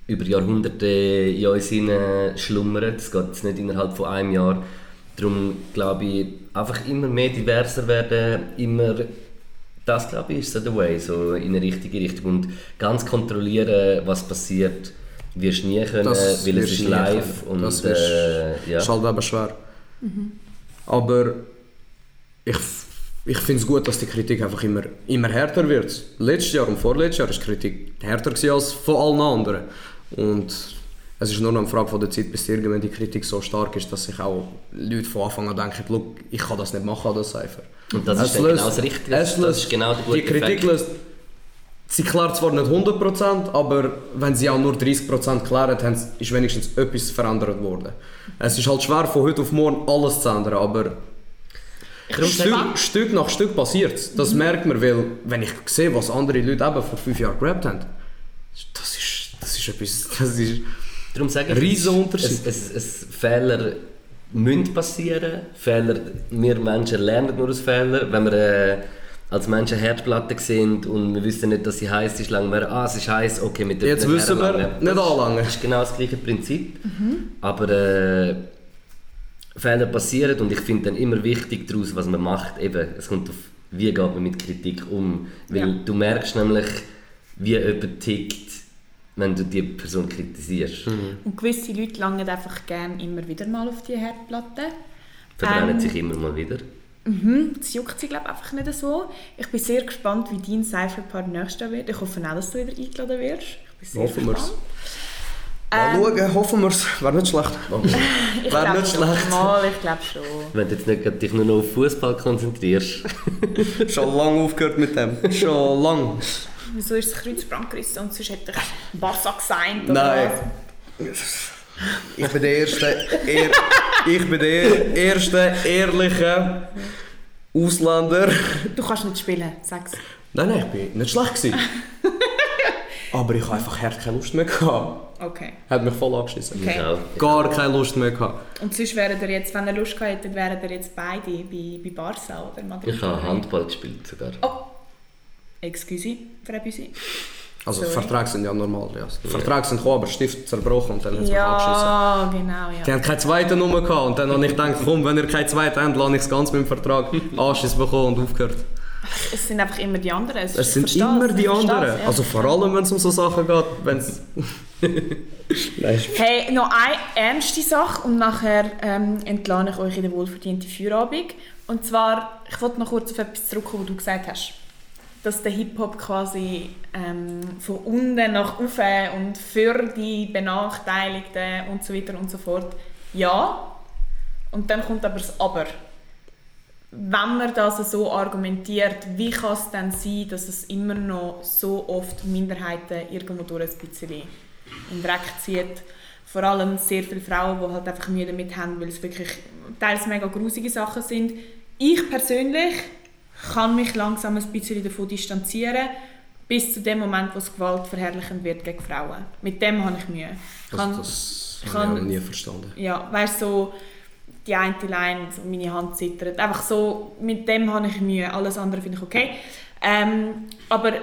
Speaker 2: über Jahrhunderte in uns schlummern. Das geht jetzt nicht innerhalb von einem Jahr. Darum glaube ich, einfach immer mehr diverser werden, immer das glaube ich ist so der Way, so in eine richtige Richtung. Und ganz kontrollieren, was passiert, wirst du nie können,
Speaker 1: Das
Speaker 2: weil es ist live
Speaker 1: können.
Speaker 2: und
Speaker 1: Das wirst-
Speaker 2: äh, ja.
Speaker 1: ist halt eben schwer. Aber ich, ich finde es gut, dass die Kritik einfach immer, immer härter wird. Letztes Jahr und vorletztes Jahr war die Kritik härter als von allen anderen. Und es ist nur noch eine Frage von der Zeit, bis irgendwann die Kritik so stark ist, dass sich auch Leute von Anfang an denken, «Schau, ich kann das nicht machen, das Cypher.
Speaker 2: Und das
Speaker 1: Es
Speaker 2: ist
Speaker 1: löst-
Speaker 2: genau das Richtige.
Speaker 1: es löst-
Speaker 2: ist genau
Speaker 1: Die Kritik
Speaker 2: Effekt.
Speaker 1: löst Sie klärt zwar nicht 100%, aber wenn sie auch nur 30% klärt, haben ist wenigstens etwas verändert worden. Es ist halt schwer, von heute auf morgen alles zu ändern, aber Stück, Stück nach Stück passiert es. Das merkt man, weil wenn ich sehe, was andere Leute eben vor fünf Jahren gerappt haben, das ist, das ist etwas, das ist...
Speaker 2: Darum sage ich,
Speaker 1: Riesen
Speaker 2: es-
Speaker 1: Unterschied.
Speaker 2: Es, es, Fehler müssen passieren. Fehler, wir Menschen lernen nur aus Fehlern. Wenn wir äh, als Menschen Herdplatten sehen und wir wissen nicht, dass sie heiß ist, langen wir, ah, es ist heiß, okay, mit der
Speaker 1: Jetzt wissen wir, nicht anlangen.
Speaker 2: Das ist genau das gleiche Prinzip. Aber äh, Fehler passieren und ich finde dann immer wichtig daraus, was man macht. Eben, es kommt auf, wie geht man mit Kritik um. Weil
Speaker 3: Ja.
Speaker 2: du merkst nämlich, wie jemand tickt, wenn du die Person kritisierst.
Speaker 3: Und gewisse Leute langen einfach gerne immer wieder mal auf die Herdplatte.
Speaker 2: Verbrennen
Speaker 3: Ähm,
Speaker 2: sich immer mal wieder.
Speaker 3: Mhm, das juckt sie glaube einfach nicht so. Ich bin sehr gespannt, wie dein Cypher-Part nächstes Jahr wird. Ich hoffe auch, dass du wieder eingeladen wirst. Ich bin sehr
Speaker 1: Hoffen wir's. Mal schauen, hoffen wir es. Wäre nicht schlecht. (laughs)
Speaker 3: Ich
Speaker 1: Wäre
Speaker 3: glaube
Speaker 1: nicht
Speaker 3: schon.
Speaker 1: schlecht.
Speaker 3: Mal, ich glaube schon.
Speaker 2: Wenn du jetzt nicht dich nur noch auf Fußball konzentrierst. (laughs)
Speaker 1: Schon lange aufgehört mit dem. Schon lang.
Speaker 3: Wieso ist das Kreuzband gerissen und sonst hätte ich Barca gesigned oder
Speaker 1: Nein.
Speaker 3: was?
Speaker 1: Ich bin der erste, ehr, ich bin der erste ehrliche Ausländer.
Speaker 3: Du kannst nicht spielen, sag's.
Speaker 1: Nein, nein, ich bin nicht schlecht gewesen. (laughs) Aber ich habe einfach hart keine Lust mehr gehabt.
Speaker 3: Okay.
Speaker 1: Hat mich voll angeschissen.
Speaker 3: Okay.
Speaker 1: Gar keine Lust mehr gehabt.
Speaker 3: Und sonst wären ihr jetzt, wenn ihr Lust gehabt hättet, wären ihr jetzt beide bei, bei Barca oder Madrid?
Speaker 2: Ich habe Handball gespielt sogar.
Speaker 3: Oh! Excuse, Frau Büsi.
Speaker 1: Also
Speaker 3: Sorry.
Speaker 1: Verträge sind ja normal, ja. Verträge sind gekommen, aber Stift zerbrochen und dann haben sie mich abgeschissen.
Speaker 3: Ja, genau,
Speaker 1: Die
Speaker 3: ja.
Speaker 1: haben keine zweite Nummer gehabt und dann habe ich gedacht, komm, wenn ihr keine zweite habt, lasse ich es ganz mit dem Vertrag (laughs) Anschiss bekommen und aufgehört.
Speaker 3: Es sind einfach immer die anderen.
Speaker 1: Es
Speaker 3: ich
Speaker 1: sind immer
Speaker 3: es,
Speaker 1: die anderen.
Speaker 3: es, ja.
Speaker 1: Also vor allem, wenn es um so Sachen geht, wenn es... (laughs) (laughs) Nein, ist-
Speaker 3: Hey, noch eine ernste Sache und nachher ähm, entlasse ich euch in den wohlverdienten Feierabend. Und zwar, ich wollte noch kurz auf etwas zurückkommen, was du gesagt hast. Dass der Hip-Hop quasi ähm, von unten nach oben und für die Benachteiligten und so weiter und so fort. Ja. Und dann kommt aber das Aber. Wenn man das so argumentiert, wie kann es dann sein, dass es immer noch so oft Minderheiten irgendwo durch ein bisschen in den Dreck zieht? Vor allem sehr viele Frauen, die halt einfach Mühe damit haben, weil es wirklich teils mega grusige Sachen sind. Ich persönlich kann mich langsam ein bisschen davon distanzieren, bis zu dem Moment, wo es gewaltverherrlichend wird gegen Frauen. Mit dem habe ich Mühe. Ich kann-
Speaker 1: Also das
Speaker 3: ich
Speaker 1: habe ich auch nie verstanden.
Speaker 3: ja, weißt so die eine Line, so meine Hand zittert. Einfach so, mit dem habe ich Mühe. Alles andere finde ich okay. Ähm, aber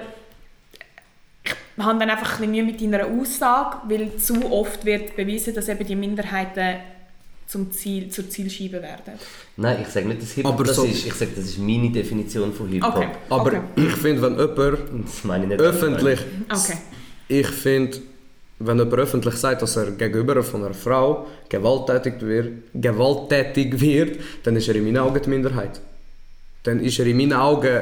Speaker 3: ich habe dann einfach ein bisschen Mühe mit deiner Aussage, weil zu oft wird bewiesen, dass eben die Minderheiten zum Ziel, zur Zielscheibe werden.
Speaker 2: Nein, ich sage nicht, dass Hip-Hop
Speaker 1: Aber
Speaker 2: das
Speaker 1: so-
Speaker 2: ist. Ich sage, das ist meine Definition von Hip-Hop.
Speaker 3: Okay.
Speaker 1: Aber
Speaker 3: okay.
Speaker 1: ich finde, wenn jemand
Speaker 2: Das meine ich nicht.
Speaker 1: öffentlich...
Speaker 3: okay.
Speaker 1: Ich finde, wenn jemand öffentlich sagt, dass er gegenüber von einer Frau gewalttätig wird, gewalttätig wird dann ist er in meinen Augen die Minderheit. Dann ist er in meinen Augen...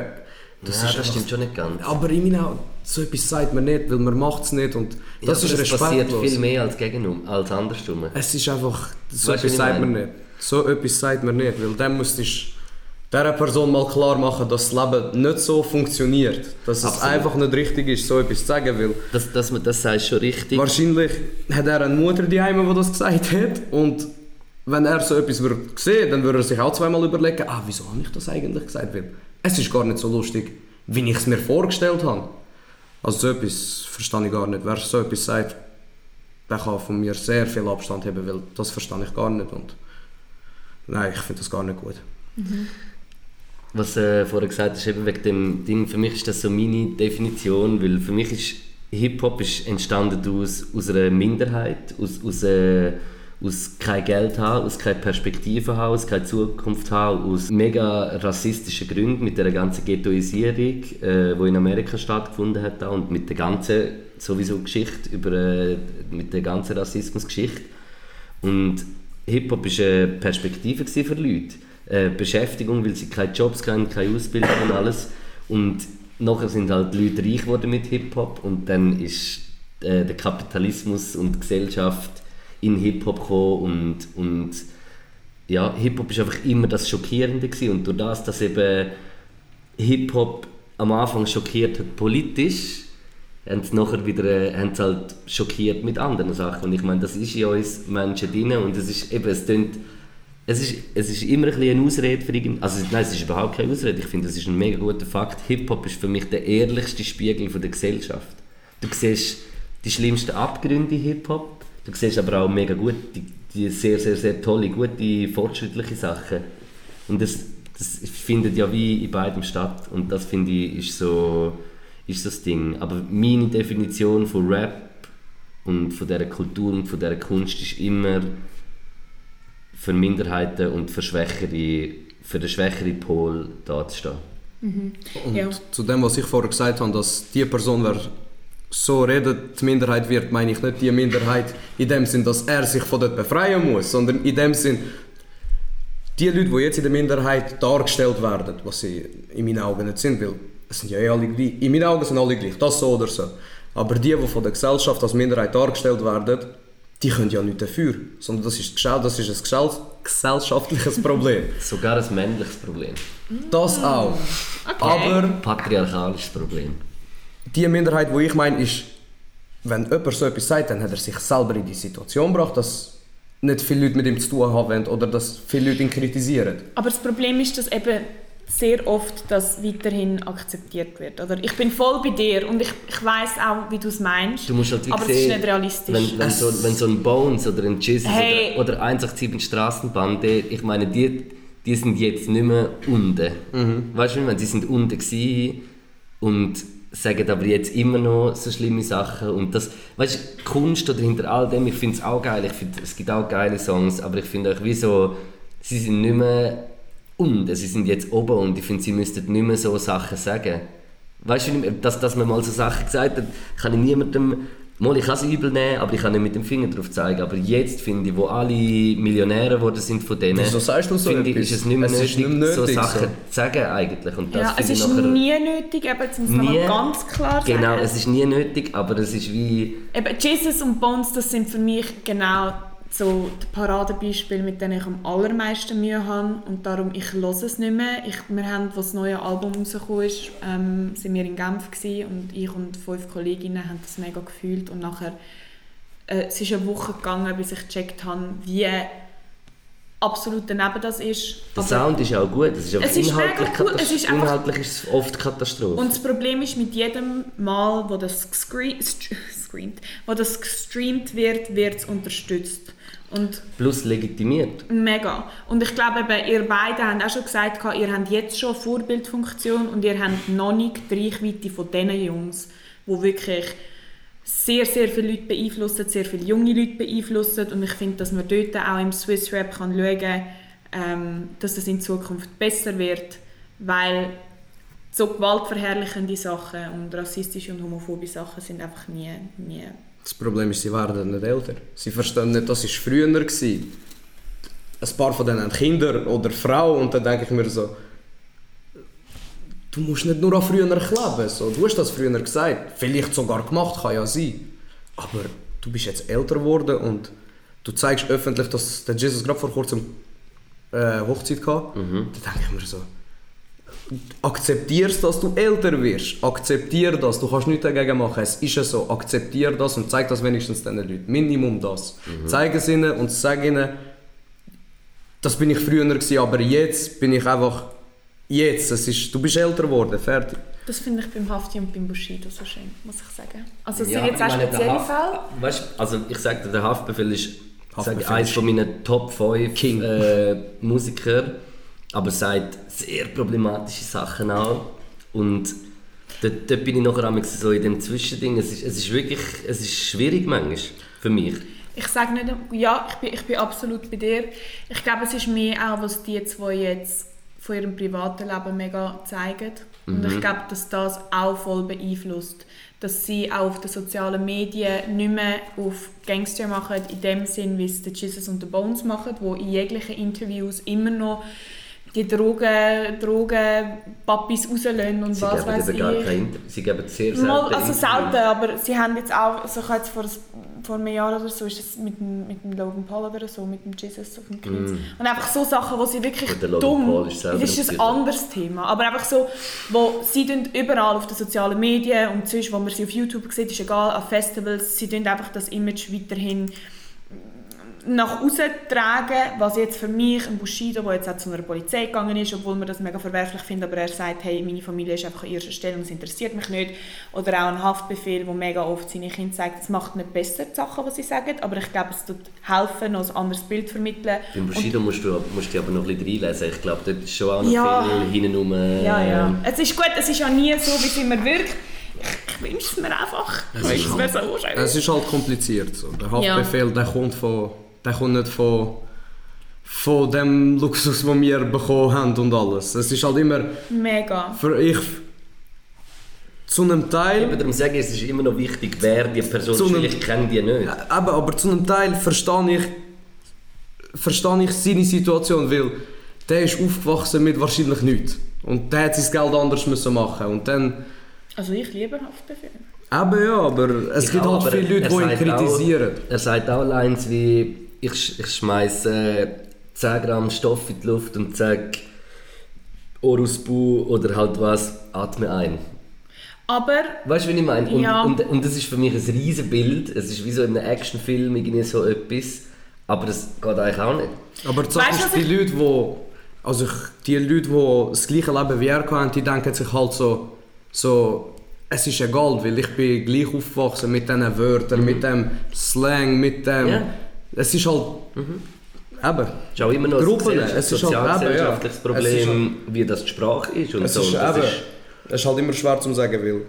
Speaker 2: Das, ja, das stimmt schon nicht ganz.
Speaker 1: Aber in meinen Augen, so etwas sagt man nicht, weil man macht es nicht und das
Speaker 2: ja,
Speaker 1: ist
Speaker 2: aber es passiert
Speaker 1: respektlos.
Speaker 2: viel mehr als gegenum, als andersrum.
Speaker 1: Es ist einfach, so
Speaker 2: Weißt
Speaker 1: etwas sagt man nicht. So etwas sagt man nicht, weil dann müsstest du dieser Person mal klar machen, dass das Leben nicht so funktioniert. Dass es
Speaker 2: Absolut.
Speaker 1: einfach nicht richtig ist, so etwas zu sagen, weil
Speaker 2: Das, das, das sagst schon richtig.
Speaker 1: wahrscheinlich hat er eine Mutter die die das gesagt hat und wenn er so etwas würde sehen, dann würde er sich auch zweimal überlegen, ah, wieso habe ich das eigentlich gesagt? Weil es ist gar nicht so lustig, wie ich es mir vorgestellt habe. Also so etwas verstehe ich gar nicht. Wer so etwas sagt, der kann von mir sehr viel Abstand haben, weil das verstehe ich gar nicht. Und nein, ich finde das gar nicht gut.
Speaker 2: Was äh, vorher gesagt hast, eben wegen dem Ding, für mich ist das so meine Definition, weil für mich ist Hip-Hop ist entstanden aus, aus einer Minderheit, aus, aus, äh, aus kein Geld haben, aus keine Perspektive haben, aus keine Zukunft haben, aus mega rassistischen Gründen mit der ganzen Ghettoisierung, äh, in Amerika stattgefunden hat da, und mit der ganzen sowieso Geschichte über äh, mit der ganzen Rassismusgeschichte und Hip-Hop war eine Perspektive für Leute. Äh, Beschäftigung, weil sie keine Jobs hatten, keine Ausbildung und alles. Und nachher sind halt die Leute reich geworden mit Hip-Hop und dann ist äh, der Kapitalismus und die Gesellschaft in Hip-Hop gekommen und, und ja, Hip-Hop ist einfach immer das Schockierende gewesen. und durch das, dass eben Hip-Hop am Anfang schockiert hat politisch, haben sie nachher wieder äh, haben halt schockiert mit anderen Sachen. Und ich meine, das ist in uns Menschen drin und es ist eben, es tönt, es ist, es ist immer ein eine Ausrede für. Also nein, es ist überhaupt keine Ausrede. Ich finde, das ist ein mega guter Fakt. Hip-Hop ist für mich der ehrlichste Spiegel von der Gesellschaft. Du siehst die schlimmsten Abgründe in Hip-Hop, du siehst aber auch mega gut, die, die sehr, sehr, sehr tolle, gute, fortschrittliche Sachen. Und das, das findet ja wie in beidem statt. Und das finde ich ist so, ist das Ding. Aber meine Definition von Rap und von dieser Kultur und von dieser Kunst ist immer für Minderheiten und für Schwächere, für den schwächeren Pol dazustehen.
Speaker 1: Und
Speaker 3: Ja.
Speaker 1: zu dem, was ich vorher gesagt habe, dass die Person, wer so redet, die Minderheit wird, meine ich nicht die Minderheit in dem Sinn, dass er sich von dort befreien muss, sondern in dem Sinn, die Leute, die jetzt in der Minderheit dargestellt werden, was sie in meinen Augen nicht sind, weil es sind ja eh alle gleich. In meinen Augen sind alle gleich, das so oder so. Aber die, die von der Gesellschaft als Minderheit dargestellt werden, die können ja nicht dafür, sondern das ist, das ist ein gesell- gesellschaftliches Problem. (laughs)
Speaker 2: Sogar ein männliches Problem.
Speaker 1: Das auch. Aber
Speaker 2: Patriarchalisches Problem.
Speaker 1: die Minderheit, die ich meine, ist, wenn jemand so etwas sagt, dann hat er sich selber in die Situation gebracht, dass nicht viele Leute mit ihm zu tun haben oder dass viele Leute ihn kritisieren.
Speaker 3: Aber das Problem ist, dass eben sehr oft das weiterhin akzeptiert wird. Oder ich bin voll bei dir und ich, ich weiß auch, wie du es meinst.
Speaker 2: Du musst halt
Speaker 3: aber es
Speaker 2: sehen,
Speaker 3: ist nicht realistisch.
Speaker 2: Wenn, wenn, so, wenn so ein Bones oder ein Jesus
Speaker 3: Hey.
Speaker 2: oder, oder 187 Straßenbahn, die, ich meine, die, die sind jetzt nicht mehr unten.
Speaker 1: Mhm.
Speaker 2: Weißt du, wie ich meine? Sie sind unten gewesen und sagen aber jetzt immer noch so schlimme Sachen und das, weißt du, Kunst oder hinter all dem, ich finde es auch geil, ich finde, es gibt auch geile Songs, aber ich finde auch wie so, sie sind nicht mehr unten, sie sind jetzt oben und ich finde, sie müssten nicht mehr so Sachen sagen. Weißt du, dass, dass man mal so Sachen gesagt hat, kann ich niemandem Mal, ich kann es übel nehmen, aber ich kann nicht mit dem Finger drauf zeigen. Aber jetzt finde ich, wo alle Millionäre geworden sind von denen,
Speaker 1: Wieso sagst du so
Speaker 2: finde ich, ist es nicht mehr
Speaker 1: Es
Speaker 2: nötig,
Speaker 1: nicht mehr
Speaker 2: so
Speaker 1: nötig,
Speaker 2: Sachen
Speaker 1: so.
Speaker 2: zu sagen eigentlich. Und das
Speaker 3: Ja, es
Speaker 2: finde ich
Speaker 3: ist
Speaker 2: nachher-
Speaker 3: nie nötig, eben, jetzt muss man ganz klar sagen.
Speaker 2: Genau, es ist nie nötig, aber es ist wie...
Speaker 3: Eben, Jesus und Bones, das sind für mich genau so die Paradebeispiele, mit denen ich am allermeisten Mühe habe. Und darum, ich höre es nicht mehr. Ich, wir haben, als das neue Album rausgekommen ist, ähm, sind wir in Genf gewesen, und ich und fünf Kolleginnen haben das mega gefühlt. Und nachher, äh, es ist eine Woche gegangen, bis ich gecheckt habe, wie absolut daneben das ist.
Speaker 2: Der Sound ist auch gut, es ist aber
Speaker 3: Es ist
Speaker 2: inhaltlich,
Speaker 3: gut,
Speaker 2: Katast-
Speaker 3: es ist
Speaker 2: inhaltlich ist es oft Katastrophe.
Speaker 3: Und das Problem ist, mit jedem Mal, wo das, gescre (laughs) screamt, wo das gestreamt wird, wird es unterstützt. Und
Speaker 2: Plus legitimiert.
Speaker 3: mega. Und ich glaube, eben, ihr beide habt auch schon gesagt, ihr habt jetzt schon Vorbildfunktion und ihr habt noch nicht die Reichweite von diesen Jungs, die wirklich sehr, sehr viele Leute beeinflussen, sehr viele junge Leute beeinflussen. Und ich finde, dass man dort auch im Swiss Rap kann schauen kann, ähm, dass das in Zukunft besser wird, weil so gewaltverherrlichende Sachen und rassistische und homophobe Sachen sind einfach nie, nie
Speaker 1: Das Problem ist, sie werden nicht älter. Sie verstehen nicht, das war früher. Gewesen. Ein paar von denen haben Kinder oder Frauen und dann denke ich mir so, du musst nicht nur an früher kleben. So, du hast das früher gesagt, vielleicht sogar gemacht, kann ja sein. Aber du bist jetzt älter geworden und du zeigst öffentlich, dass der Jesus gerade vor kurzem äh, Hochzeit hatte. Dann denke ich mir so, akzeptierst, dass du älter wirst. Akzeptier das. Du kannst nichts dagegen machen. Es ist ja so. Akzeptier das und zeig das wenigstens den Leuten. Minimum das. Zeig es ihnen und sag ihnen, das bin ich früher gewesen, aber jetzt bin ich einfach jetzt. Es ist, du bist älter geworden. Fertig.
Speaker 3: Das finde ich beim Hafti und beim Bushido so schön, muss ich sagen. Also es
Speaker 2: Ja,
Speaker 3: sind jetzt auch spezielle Fälle.
Speaker 2: Weißt, du, also ich sage dir, der Haftbefehl ist
Speaker 1: Haftbefehl
Speaker 2: sage, eines von meinen Top 5
Speaker 1: King.
Speaker 2: Äh, Musiker, aber sagt sehr problematische Sachen auch. Und dort, dort bin ich nachher so in dem Zwischending. Es ist, es ist wirklich es ist schwierig manchmal für mich.
Speaker 3: Ich sage nicht, ja, ich bin, ich bin absolut bei dir. Ich glaube, es ist mehr auch, was die zwei jetzt von ihrem privaten Leben mega zeigen. Und ich glaube, dass das auch voll beeinflusst. Dass sie auch auf den sozialen Medien nicht mehr auf Gangster machen, in dem Sinn, wie es die Jesus und die Bones machen, wo in jeglichen Interviews immer noch die Drogen, Papis rauslösen und
Speaker 2: Sie
Speaker 3: was
Speaker 2: geben
Speaker 3: weiß
Speaker 2: eben gar
Speaker 3: ich.
Speaker 2: kein Sie geben sehr selten
Speaker 3: Mal, also selten, aber sie haben jetzt auch, so ich jetzt vor, vor einem Jahr oder so, ist das mit dem, mit dem Logan Paul oder so, mit dem Jesus auf dem Kreuz. Und einfach so Sachen, wo sie wirklich dumm,
Speaker 2: Paul ist
Speaker 3: das ist
Speaker 2: ein
Speaker 3: anderes Thema, aber einfach so, wo sie überall auf den sozialen Medien und sonst, wo man sie auf YouTube sieht, ist egal, an Festivals, sie einfach das Image weiterhin nach außen tragen, was jetzt für mich, ein Bushido, der jetzt auch zu einer Polizei gegangen ist, obwohl man das mega verwerflich findet, aber er sagt, hey, meine Familie ist einfach an erster Stelle und es interessiert mich nicht. Oder auch ein Haftbefehl, der mega oft seine Kinder sagt, es macht nicht besser, die Sachen, die sie sagen, aber ich glaube, es tut helfen, noch ein anderes Bild zu vermitteln.
Speaker 2: Beim Bushido musst du, musst du dich aber noch ein bisschen reinlesen. Ich glaube, dort ist schon auch noch
Speaker 3: Ja.
Speaker 2: viel hinten
Speaker 3: Ja, ja. Es ist gut, es ist ja nie so, wie es immer wirkt. Ich, ich wünsche es mir einfach. Es so schön.
Speaker 1: Es ist halt kompliziert. So. Der Haftbefehl der kommt, von, der kommt nicht von, von dem Luxus, den wir bekommen haben und alles. Es ist halt immer
Speaker 3: Mega.
Speaker 1: für ich zu einem
Speaker 2: Ich
Speaker 1: Teil,
Speaker 2: würde darum sagen, es ist immer noch wichtig, wer die Person
Speaker 1: Zu
Speaker 2: ist,
Speaker 1: einem-
Speaker 2: weil ich kenne die nicht.
Speaker 1: eben, aber zu einem Teil verstehe ich, verstehe ich seine Situation, weil der ist aufgewachsen mit wahrscheinlich nichts. Und der hat sein Geld anders müssen machen und dann
Speaker 3: Also ich liebe Haftbefehl.
Speaker 1: Eben ja, aber es
Speaker 2: Ich
Speaker 1: gibt
Speaker 2: auch,
Speaker 1: halt viele Leute, die ihn kritisieren.
Speaker 2: Auch, er sagt auch Lines wie, ich, ich schmeiße äh, 10 Gramm Stoff in die Luft und sage Orusbu oder halt was, atme ein.
Speaker 3: Aber
Speaker 2: Weißt du, wie ich meine? Und,
Speaker 3: Ja.
Speaker 2: und, und das ist für mich ein riesen Bild. Es ist wie so in einem Actionfilm irgendwie so etwas. Aber das geht eigentlich auch nicht.
Speaker 1: Aber die
Speaker 3: Weißt
Speaker 1: ist, die Leute, die, also ich, die Leute, die das gleiche Leben wie er haben, die denken sich halt so, so, es ist egal, weil ich bin gleich aufgewachsen mit diesen Wörtern, mit dem Slang, mit dem...
Speaker 2: Ja.
Speaker 1: Es ist halt... Eben.
Speaker 2: Es ist auch immer noch ein
Speaker 1: Gruppen,
Speaker 2: gesellschaft-
Speaker 1: es ist halt eben, ja.
Speaker 2: sozialgesellschaftliches
Speaker 1: Es ist
Speaker 2: Problem, wie das die Sprache ist. Und
Speaker 1: Es
Speaker 2: so.
Speaker 1: ist,
Speaker 2: Und das
Speaker 1: eben,
Speaker 2: ist,
Speaker 1: es ist halt immer schwer zu sagen, weil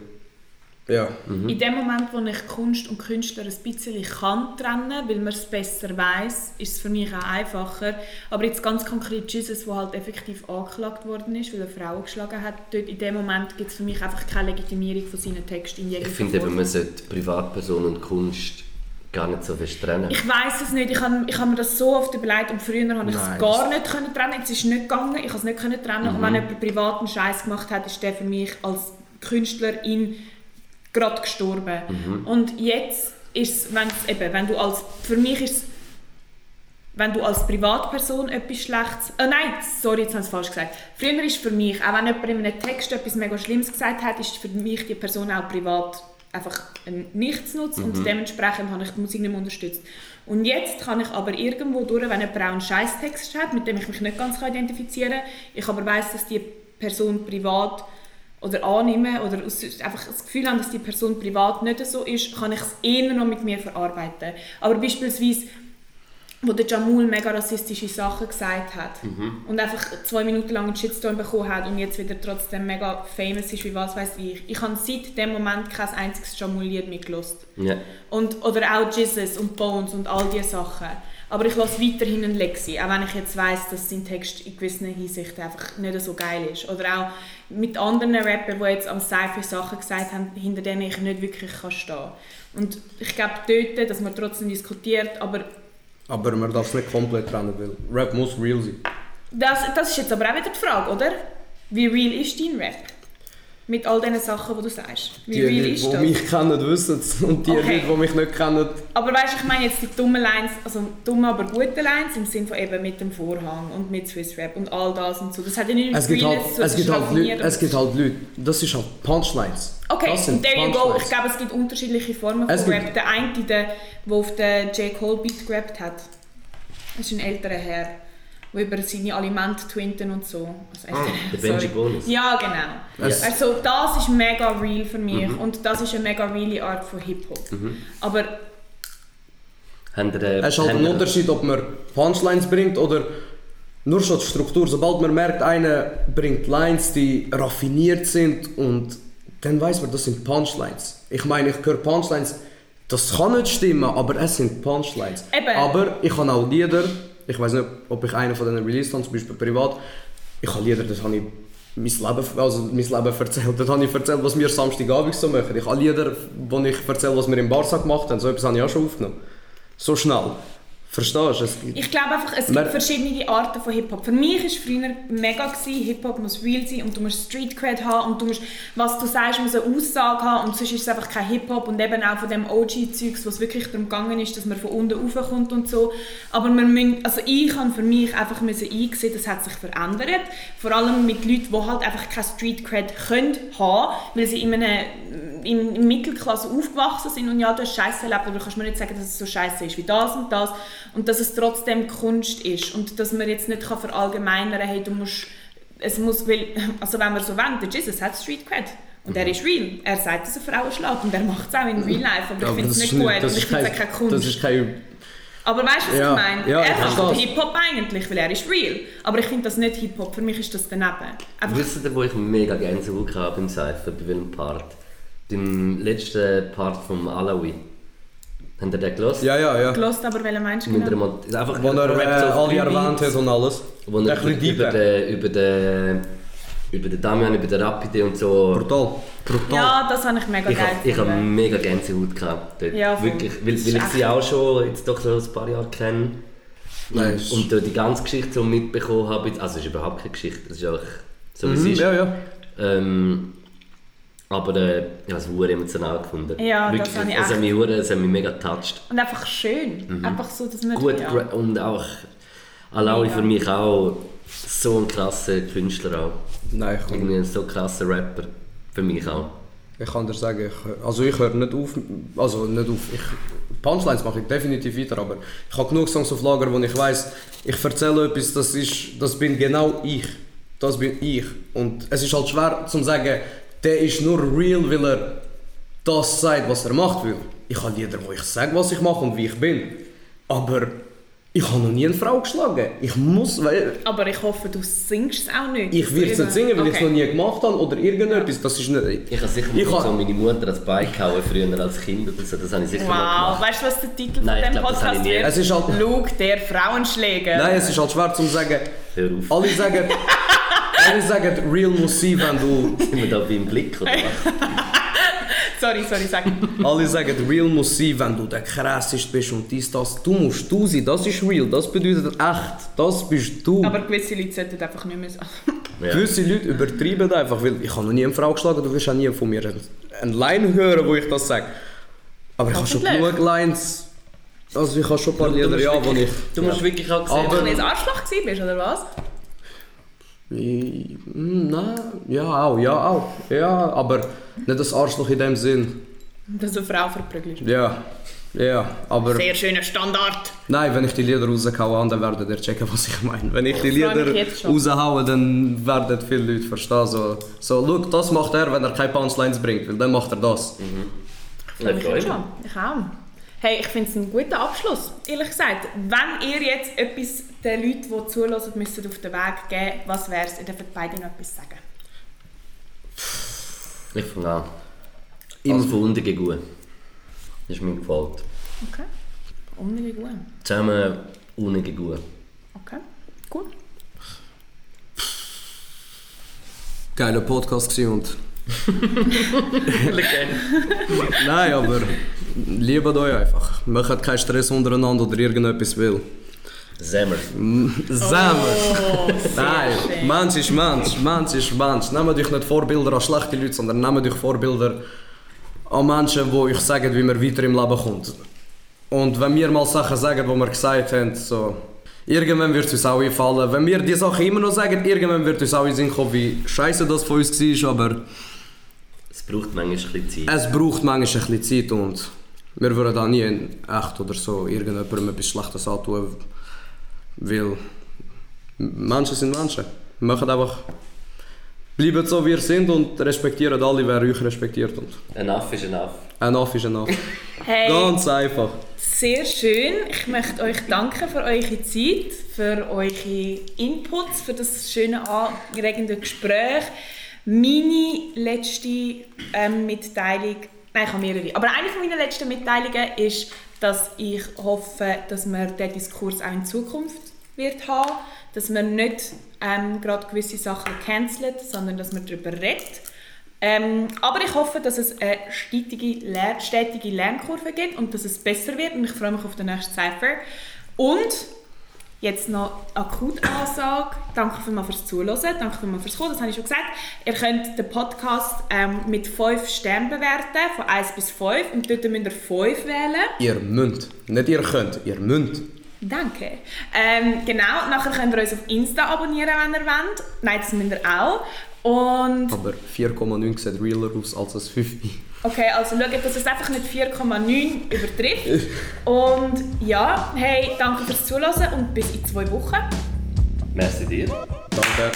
Speaker 1: Ja.
Speaker 3: In dem Moment, wo ich Kunst und Künstler ein bisschen kann trennen weil man es besser weiß, ist es für mich auch einfacher. Aber jetzt ganz konkret Jesus, der halt effektiv angeklagt worden ist, weil er Frauen geschlagen hat, dort in dem Moment gibt es für mich einfach keine Legitimierung von seinen Texten in
Speaker 2: Ich
Speaker 3: jeglicher
Speaker 2: finde eben, man sollte Privatperson und Kunst gar nicht so fest trennen.
Speaker 3: Ich weiß es nicht. Ich habe ich hab mir das so oft überlegt und früher habe ich es gar nicht können trennen. Jetzt ist es nicht gegangen. Ich habe es nicht können trennen. Und wenn jemand privaten Scheiß gemacht hat, ist der für mich als Künstlerin gerade gestorben. Und jetzt ist es, eben, wenn du als, für mich ist es, wenn du als Privatperson etwas Schlechtes... Oh nein, sorry, jetzt habe ich es falsch gesagt. Früher ist für mich, auch wenn jemand in einem Text etwas mega Schlimmes gesagt hat, ist für mich die Person auch privat einfach ein Nichtsnutz und dementsprechend habe ich die Musik nicht mehr unterstützt. Und jetzt kann ich aber irgendwo durch, wenn auch einen Scheißtext hat, mit dem ich mich nicht ganz identifizieren kann, ich aber weiss, dass die Person privat oder annehme oder einfach das Gefühl habe, dass die Person privat nicht so ist, kann ich es eher noch mit mir verarbeiten. Aber beispielsweise wo der Jamul mega rassistische Sachen gesagt hat und einfach zwei Minuten lang einen Shitstorm bekommen hat und jetzt wieder trotzdem mega famous ist, wie was weiß ich. Ich habe seit dem Moment kein einziges Jamul-Lied mitgelost.
Speaker 2: Ja.
Speaker 3: Und, oder auch Jesus und Bones und all diese Sachen. Aber ich lasse weiterhin einen Lexi, auch wenn ich jetzt weiss, dass sein Text in gewissen Hinsichten einfach nicht so geil ist. Oder auch mit anderen Rappern, die jetzt am Cypher Sachen gesagt haben, hinter denen ich nicht wirklich kann stehen kann. Und ich glaube dort, dass man trotzdem diskutiert, aber
Speaker 1: Aber man darf es nicht komplett trennen, weil Rap muss real sein.
Speaker 3: das, das ist jetzt aber auch wieder die Frage, oder? Wie real ist dein Rap? Mit all diesen Sachen, die du sagst. Wie
Speaker 1: Die
Speaker 3: real
Speaker 1: Leute,
Speaker 3: ist
Speaker 1: die
Speaker 3: das?
Speaker 1: mich kennen, wissen es. Und die
Speaker 3: Okay.
Speaker 1: Leute, die mich nicht kennen,
Speaker 3: Aber weißt du, ich meine jetzt die dummen Lines, also dumme, aber gute Lines im Sinne von eben mit dem Vorhang und mit Swiss Rap und all das und so. Das hat ja nicht
Speaker 1: es gibt, halt,
Speaker 3: so,
Speaker 1: es, gibt halt Leute, es gibt halt Leute, das ist halt Punchlines.
Speaker 3: Okay,
Speaker 1: das sind
Speaker 3: there you go. Ich glaube, es gibt unterschiedliche Formen
Speaker 1: Es
Speaker 3: von Rap. Der eine, der, der auf den J. Cole Beat gerappt hat, ist ein älterer Herr, der über seine Alimente twinten und so. Also Herr,
Speaker 2: der Benji. Bonus.
Speaker 3: Ja, genau.
Speaker 1: Es-
Speaker 3: Also das ist mega real für mich
Speaker 1: Mhm.
Speaker 3: und das ist eine mega reale Art von Hip-Hop. Aber
Speaker 2: Habt ihr, äh,
Speaker 1: Es ist halt
Speaker 2: habt
Speaker 1: ein Unterschied, ob man Punchlines bringt oder nur schon die Struktur. Sobald man merkt, einer bringt Lines, die raffiniert sind und dann weiß man, das sind Punchlines. Ich meine, ich höre Punchlines, das kann nicht stimmen, aber es sind Punchlines.
Speaker 3: Eben.
Speaker 1: Aber ich habe auch Lieder, ich weiß nicht, ob ich einen von denen released habe, zum Beispiel privat. Ich habe Lieder, das habe ich mein Leben, also mein Leben erzählt. Dort habe ich erzählt, was wir Samstagabend so machen. Ich habe Lieder, wo ich erzähle, was wir im Barca gemacht haben. So etwas habe ich auch schon aufgenommen. So schnell. Verstehst du? Es gibt-
Speaker 3: Ich glaube einfach, es gibt
Speaker 1: Man-
Speaker 3: verschiedene Arten von Hip-Hop. Für mich war früher mega, Hip-Hop muss real sein und du musst Street Cred haben und du musst, was du sagst, muss eine Aussage haben und sonst ist es einfach kein Hip-Hop und eben auch von dem OG-Zeugs, wo es wirklich darum gegangen ist, dass man von unten raufkommt und so. Aber wir müssen, also ich habe für mich einfach müssen einsehen, das hat sich verändert. Vor allem mit Leuten, die halt einfach keine Street Cred können haben, weil sie in einer in, in Mittelklasse aufgewachsen sind und ja, du hast Scheiße erlebt, aber du kannst mir nicht sagen, dass es so scheiße ist wie das und das und dass es trotzdem Kunst ist und dass man jetzt nicht kann verallgemeinern kann, hey, du musst, es muss, weil, (laughs) also wenn man so wollen, der Jesus hat Street Cred und er ist real. Er sagt, dass er Frauen schlägt und er macht es auch in Real Life, aber ich
Speaker 1: Aber
Speaker 3: finde es nicht gut
Speaker 1: das
Speaker 3: und ich finde es auch
Speaker 1: kein-
Speaker 3: keine Kunst.
Speaker 1: Das ist kein...
Speaker 3: Aber weißt du, was
Speaker 1: Ja,
Speaker 3: ich meine?
Speaker 1: ja,
Speaker 3: er
Speaker 1: ich
Speaker 3: macht. Hip-Hop eigentlich, weil er ist real. Aber ich finde das nicht Hip-Hop, für mich ist das daneben. Einfach,
Speaker 2: Wisst ihr, wo ich mega gerne so hatte beim Cypher, bei welchem Part? Beim letzten Part vom Alawi. Habt ihr den gelesen?
Speaker 1: Ja, ja, ja.
Speaker 3: gelost, aber welchen meinst du
Speaker 2: Mit
Speaker 3: genau?
Speaker 2: ist einfach
Speaker 1: Wo er äh, alle erwähnt hat und alles.
Speaker 2: Wo
Speaker 1: Der
Speaker 2: er
Speaker 1: ein bisschen
Speaker 2: über
Speaker 1: deeper.
Speaker 2: den, über den, über den Damian, über den Rapide und so.
Speaker 1: Brutal. Brutal.
Speaker 3: Ja, das habe ich mega
Speaker 2: Ich
Speaker 3: geil
Speaker 2: habe ich hab
Speaker 3: gefunden.
Speaker 2: mega Gänsehaut gehabt. Dort.
Speaker 3: Ja, voll.
Speaker 2: Wirklich, weil, weil ich sie auch schon jetzt doch so ein paar Jahre kenne.
Speaker 1: Nein, es-
Speaker 2: Und dort die ganze Geschichte so mitbekommen habe. Also es ist überhaupt keine Geschichte, das ist einfach so wie es
Speaker 1: Mhm,
Speaker 2: ist.
Speaker 1: ja, ja.
Speaker 2: Ähm, aber äh, ich habe es sehr emotional gefunden.
Speaker 3: Ja, das
Speaker 2: Wirklich,
Speaker 3: habe ich
Speaker 2: es hat mich, hure- es hat mich mega getoucht.
Speaker 3: Und einfach schön. Einfach so, dass man...
Speaker 2: Gut
Speaker 3: ja.
Speaker 2: und auch Alawi für mich auch so ein krasser Künstler auch.
Speaker 1: Nein, ich
Speaker 2: Irgendwie ein so krasser Rapper. Für mich auch.
Speaker 1: ich kann dir sagen, ich, also ich höre nicht auf, also nicht auf, ich, Punchlines mache ich definitiv weiter, aber ich habe genug Songs auf Lager, wo ich weiß, ich erzähle etwas, das ist, das bin genau ich. Das bin ich. Und es ist halt schwer zu sagen, der ist nur real, weil er das sagt, was er macht will. Ich habe Lieder, wo ich sage, was ich mache und wie ich bin. Aber Ich habe noch nie eine Frau geschlagen. Ich muss, weil
Speaker 3: Aber ich hoffe, du singst es auch nicht.
Speaker 1: ich würde es nicht singen, weil ich es
Speaker 3: Okay.
Speaker 1: noch nie gemacht habe oder irgendetwas. Das ist nicht...
Speaker 2: Ich habe sicher
Speaker 1: Ich
Speaker 2: mal so meine Mutter als Bein gehauen, früher als Kind oder so. Das habe ich sicher
Speaker 3: Wow,
Speaker 2: gemacht.
Speaker 3: weißt du, was der Titel
Speaker 2: Nein,
Speaker 3: von dem
Speaker 2: glaub,
Speaker 3: Podcast wird?
Speaker 1: Es ist halt...
Speaker 3: Luke, der Frauenschläger.
Speaker 1: Nein, es ist halt schwer zu sagen.
Speaker 2: Hör auf.
Speaker 1: Alle sagen... (laughs) alle sagen, real muss sein, wenn du...
Speaker 2: Sind wir da beim Blick oder was? (laughs)
Speaker 3: Sorry, sorry, sag.
Speaker 1: Alle sagen, real muss sein, wenn du der krasseste bist und dies, das. Du musst du sein, das ist real, das bedeutet echt, das bist du.
Speaker 3: Aber gewisse Leute sollten einfach nicht mehr so. (laughs)
Speaker 2: Ja.
Speaker 1: Gewisse Leute übertreiben einfach, weil ich habe noch nie eine Frau geschlagen, du wirst auch nie von mir eine Line hören, wo ich das sage. Aber ich habe schon genug Lines, also ich habe schon ein paar Lieder, ja, wo ich...
Speaker 2: Du musst wirklich auch sehen.
Speaker 3: Wenn du ein Arschloch gewesen bist, oder was?
Speaker 1: Mm, Nein, ja auch, ja auch. Ja, aber nicht das Arschloch in dem Sinn.
Speaker 3: Dass du eine Frau verprügelst.
Speaker 1: Ja, ja, aber...
Speaker 3: Sehr schöner Standard.
Speaker 1: Nein, wenn ich die Lieder raushaue, dann werdet ihr checken, was ich meine. Wenn ich die Lieder raushaue, dann werden viele Leute verstehen. So, so look, das macht er, wenn er keine Punchlines bringt, weil dann macht er das.
Speaker 3: Ich freue mich schon. Ich auch. Hey, ich finde es ein guter Abschluss, ehrlich gesagt. Wenn ihr jetzt etwas den Leuten, die zulassen, müsst auf den Weg geben, was wäre es? Ihr dürft beide noch etwas sagen.
Speaker 2: Ich fange an.
Speaker 1: Im-
Speaker 2: Als von unten gegen gut. Das ist mir gefällt.
Speaker 3: Okay. Unnötig gut.
Speaker 2: Zusammen unten gegen gut.
Speaker 3: Okay. Gut.
Speaker 1: Geiler Podcast und... (laughs) Nein, aber liebt euch einfach. Macht keinen Stress untereinander oder irgendetwas will.
Speaker 2: Semmer.
Speaker 1: Zusammen!
Speaker 3: Oh, sehr
Speaker 1: Nein. Mensch ist Mensch, Mensch ist Mensch. Nehmt euch nicht Vorbilder an schlechte Leute, sondern nehmt euch Vorbilder an Menschen, die euch sagen, wie man weiter im Leben kommt. Und wenn wir mal Sachen sagen, die wir gesagt haben, so, irgendwann wird es uns auch einfallen. Wenn wir die Sachen immer noch sagen, irgendwann wird uns auch in Sinn kommen, wie scheiße das von uns war, aber
Speaker 2: Es braucht manchmal ein bisschen Zeit.
Speaker 1: es braucht manchmal ein bisschen Zeit und wir würden da nie in echt oder so irgendjemandem etwas Schlechtes antun, weil Menschen sind Menschen. Machen einfach, bleiben so wie ihr sind und respektieren alle, wer euch respektiert. Und
Speaker 2: Enough ist enough.
Speaker 1: enough ist enough. (laughs)
Speaker 3: Hey,
Speaker 1: Ganz einfach.
Speaker 3: sehr schön. Ich möchte euch danken für eure Zeit, für eure Inputs, für das schöne, anregende Gespräch. Meine letzte ähm, Mitteilung, nein, ich habe mehrere, aber eine von meinen letzten Mitteilungen ist, dass ich hoffe, dass man den Diskurs auch in Zukunft wird haben, dass man nicht ähm, gerade gewisse Sachen cancelt, sondern dass man darüber redet. Ähm, aber ich hoffe, dass es eine stetige, stetige Lernkurve gibt und dass es besser wird und ich freue mich auf den nächsten Cypher. Und jetzt noch Akutansage. Danke vielmals fürs Zuhören, danke vielmals fürs Kommen, das habe ich schon gesagt. Ihr könnt den Podcast ähm, mit 5 Sternen bewerten, von 1 bis 5 und dort müsst ihr 5 wählen.
Speaker 1: Ihr müsst. Nicht ihr könnt, ihr müsst.
Speaker 3: Danke. Ähm, genau, nachher könnt ihr uns auf Insta abonnieren, wenn ihr wollt. Nein, das müsst ihr auch. Und
Speaker 1: Aber 4,9 sieht realer aus als ein 5.
Speaker 3: Okay, also schaut, dass es einfach nicht 4,9 übertrifft. Und ja, hey, danke fürs Zuhören und bis in zwei Wochen.
Speaker 2: Merci dir.
Speaker 1: Danke.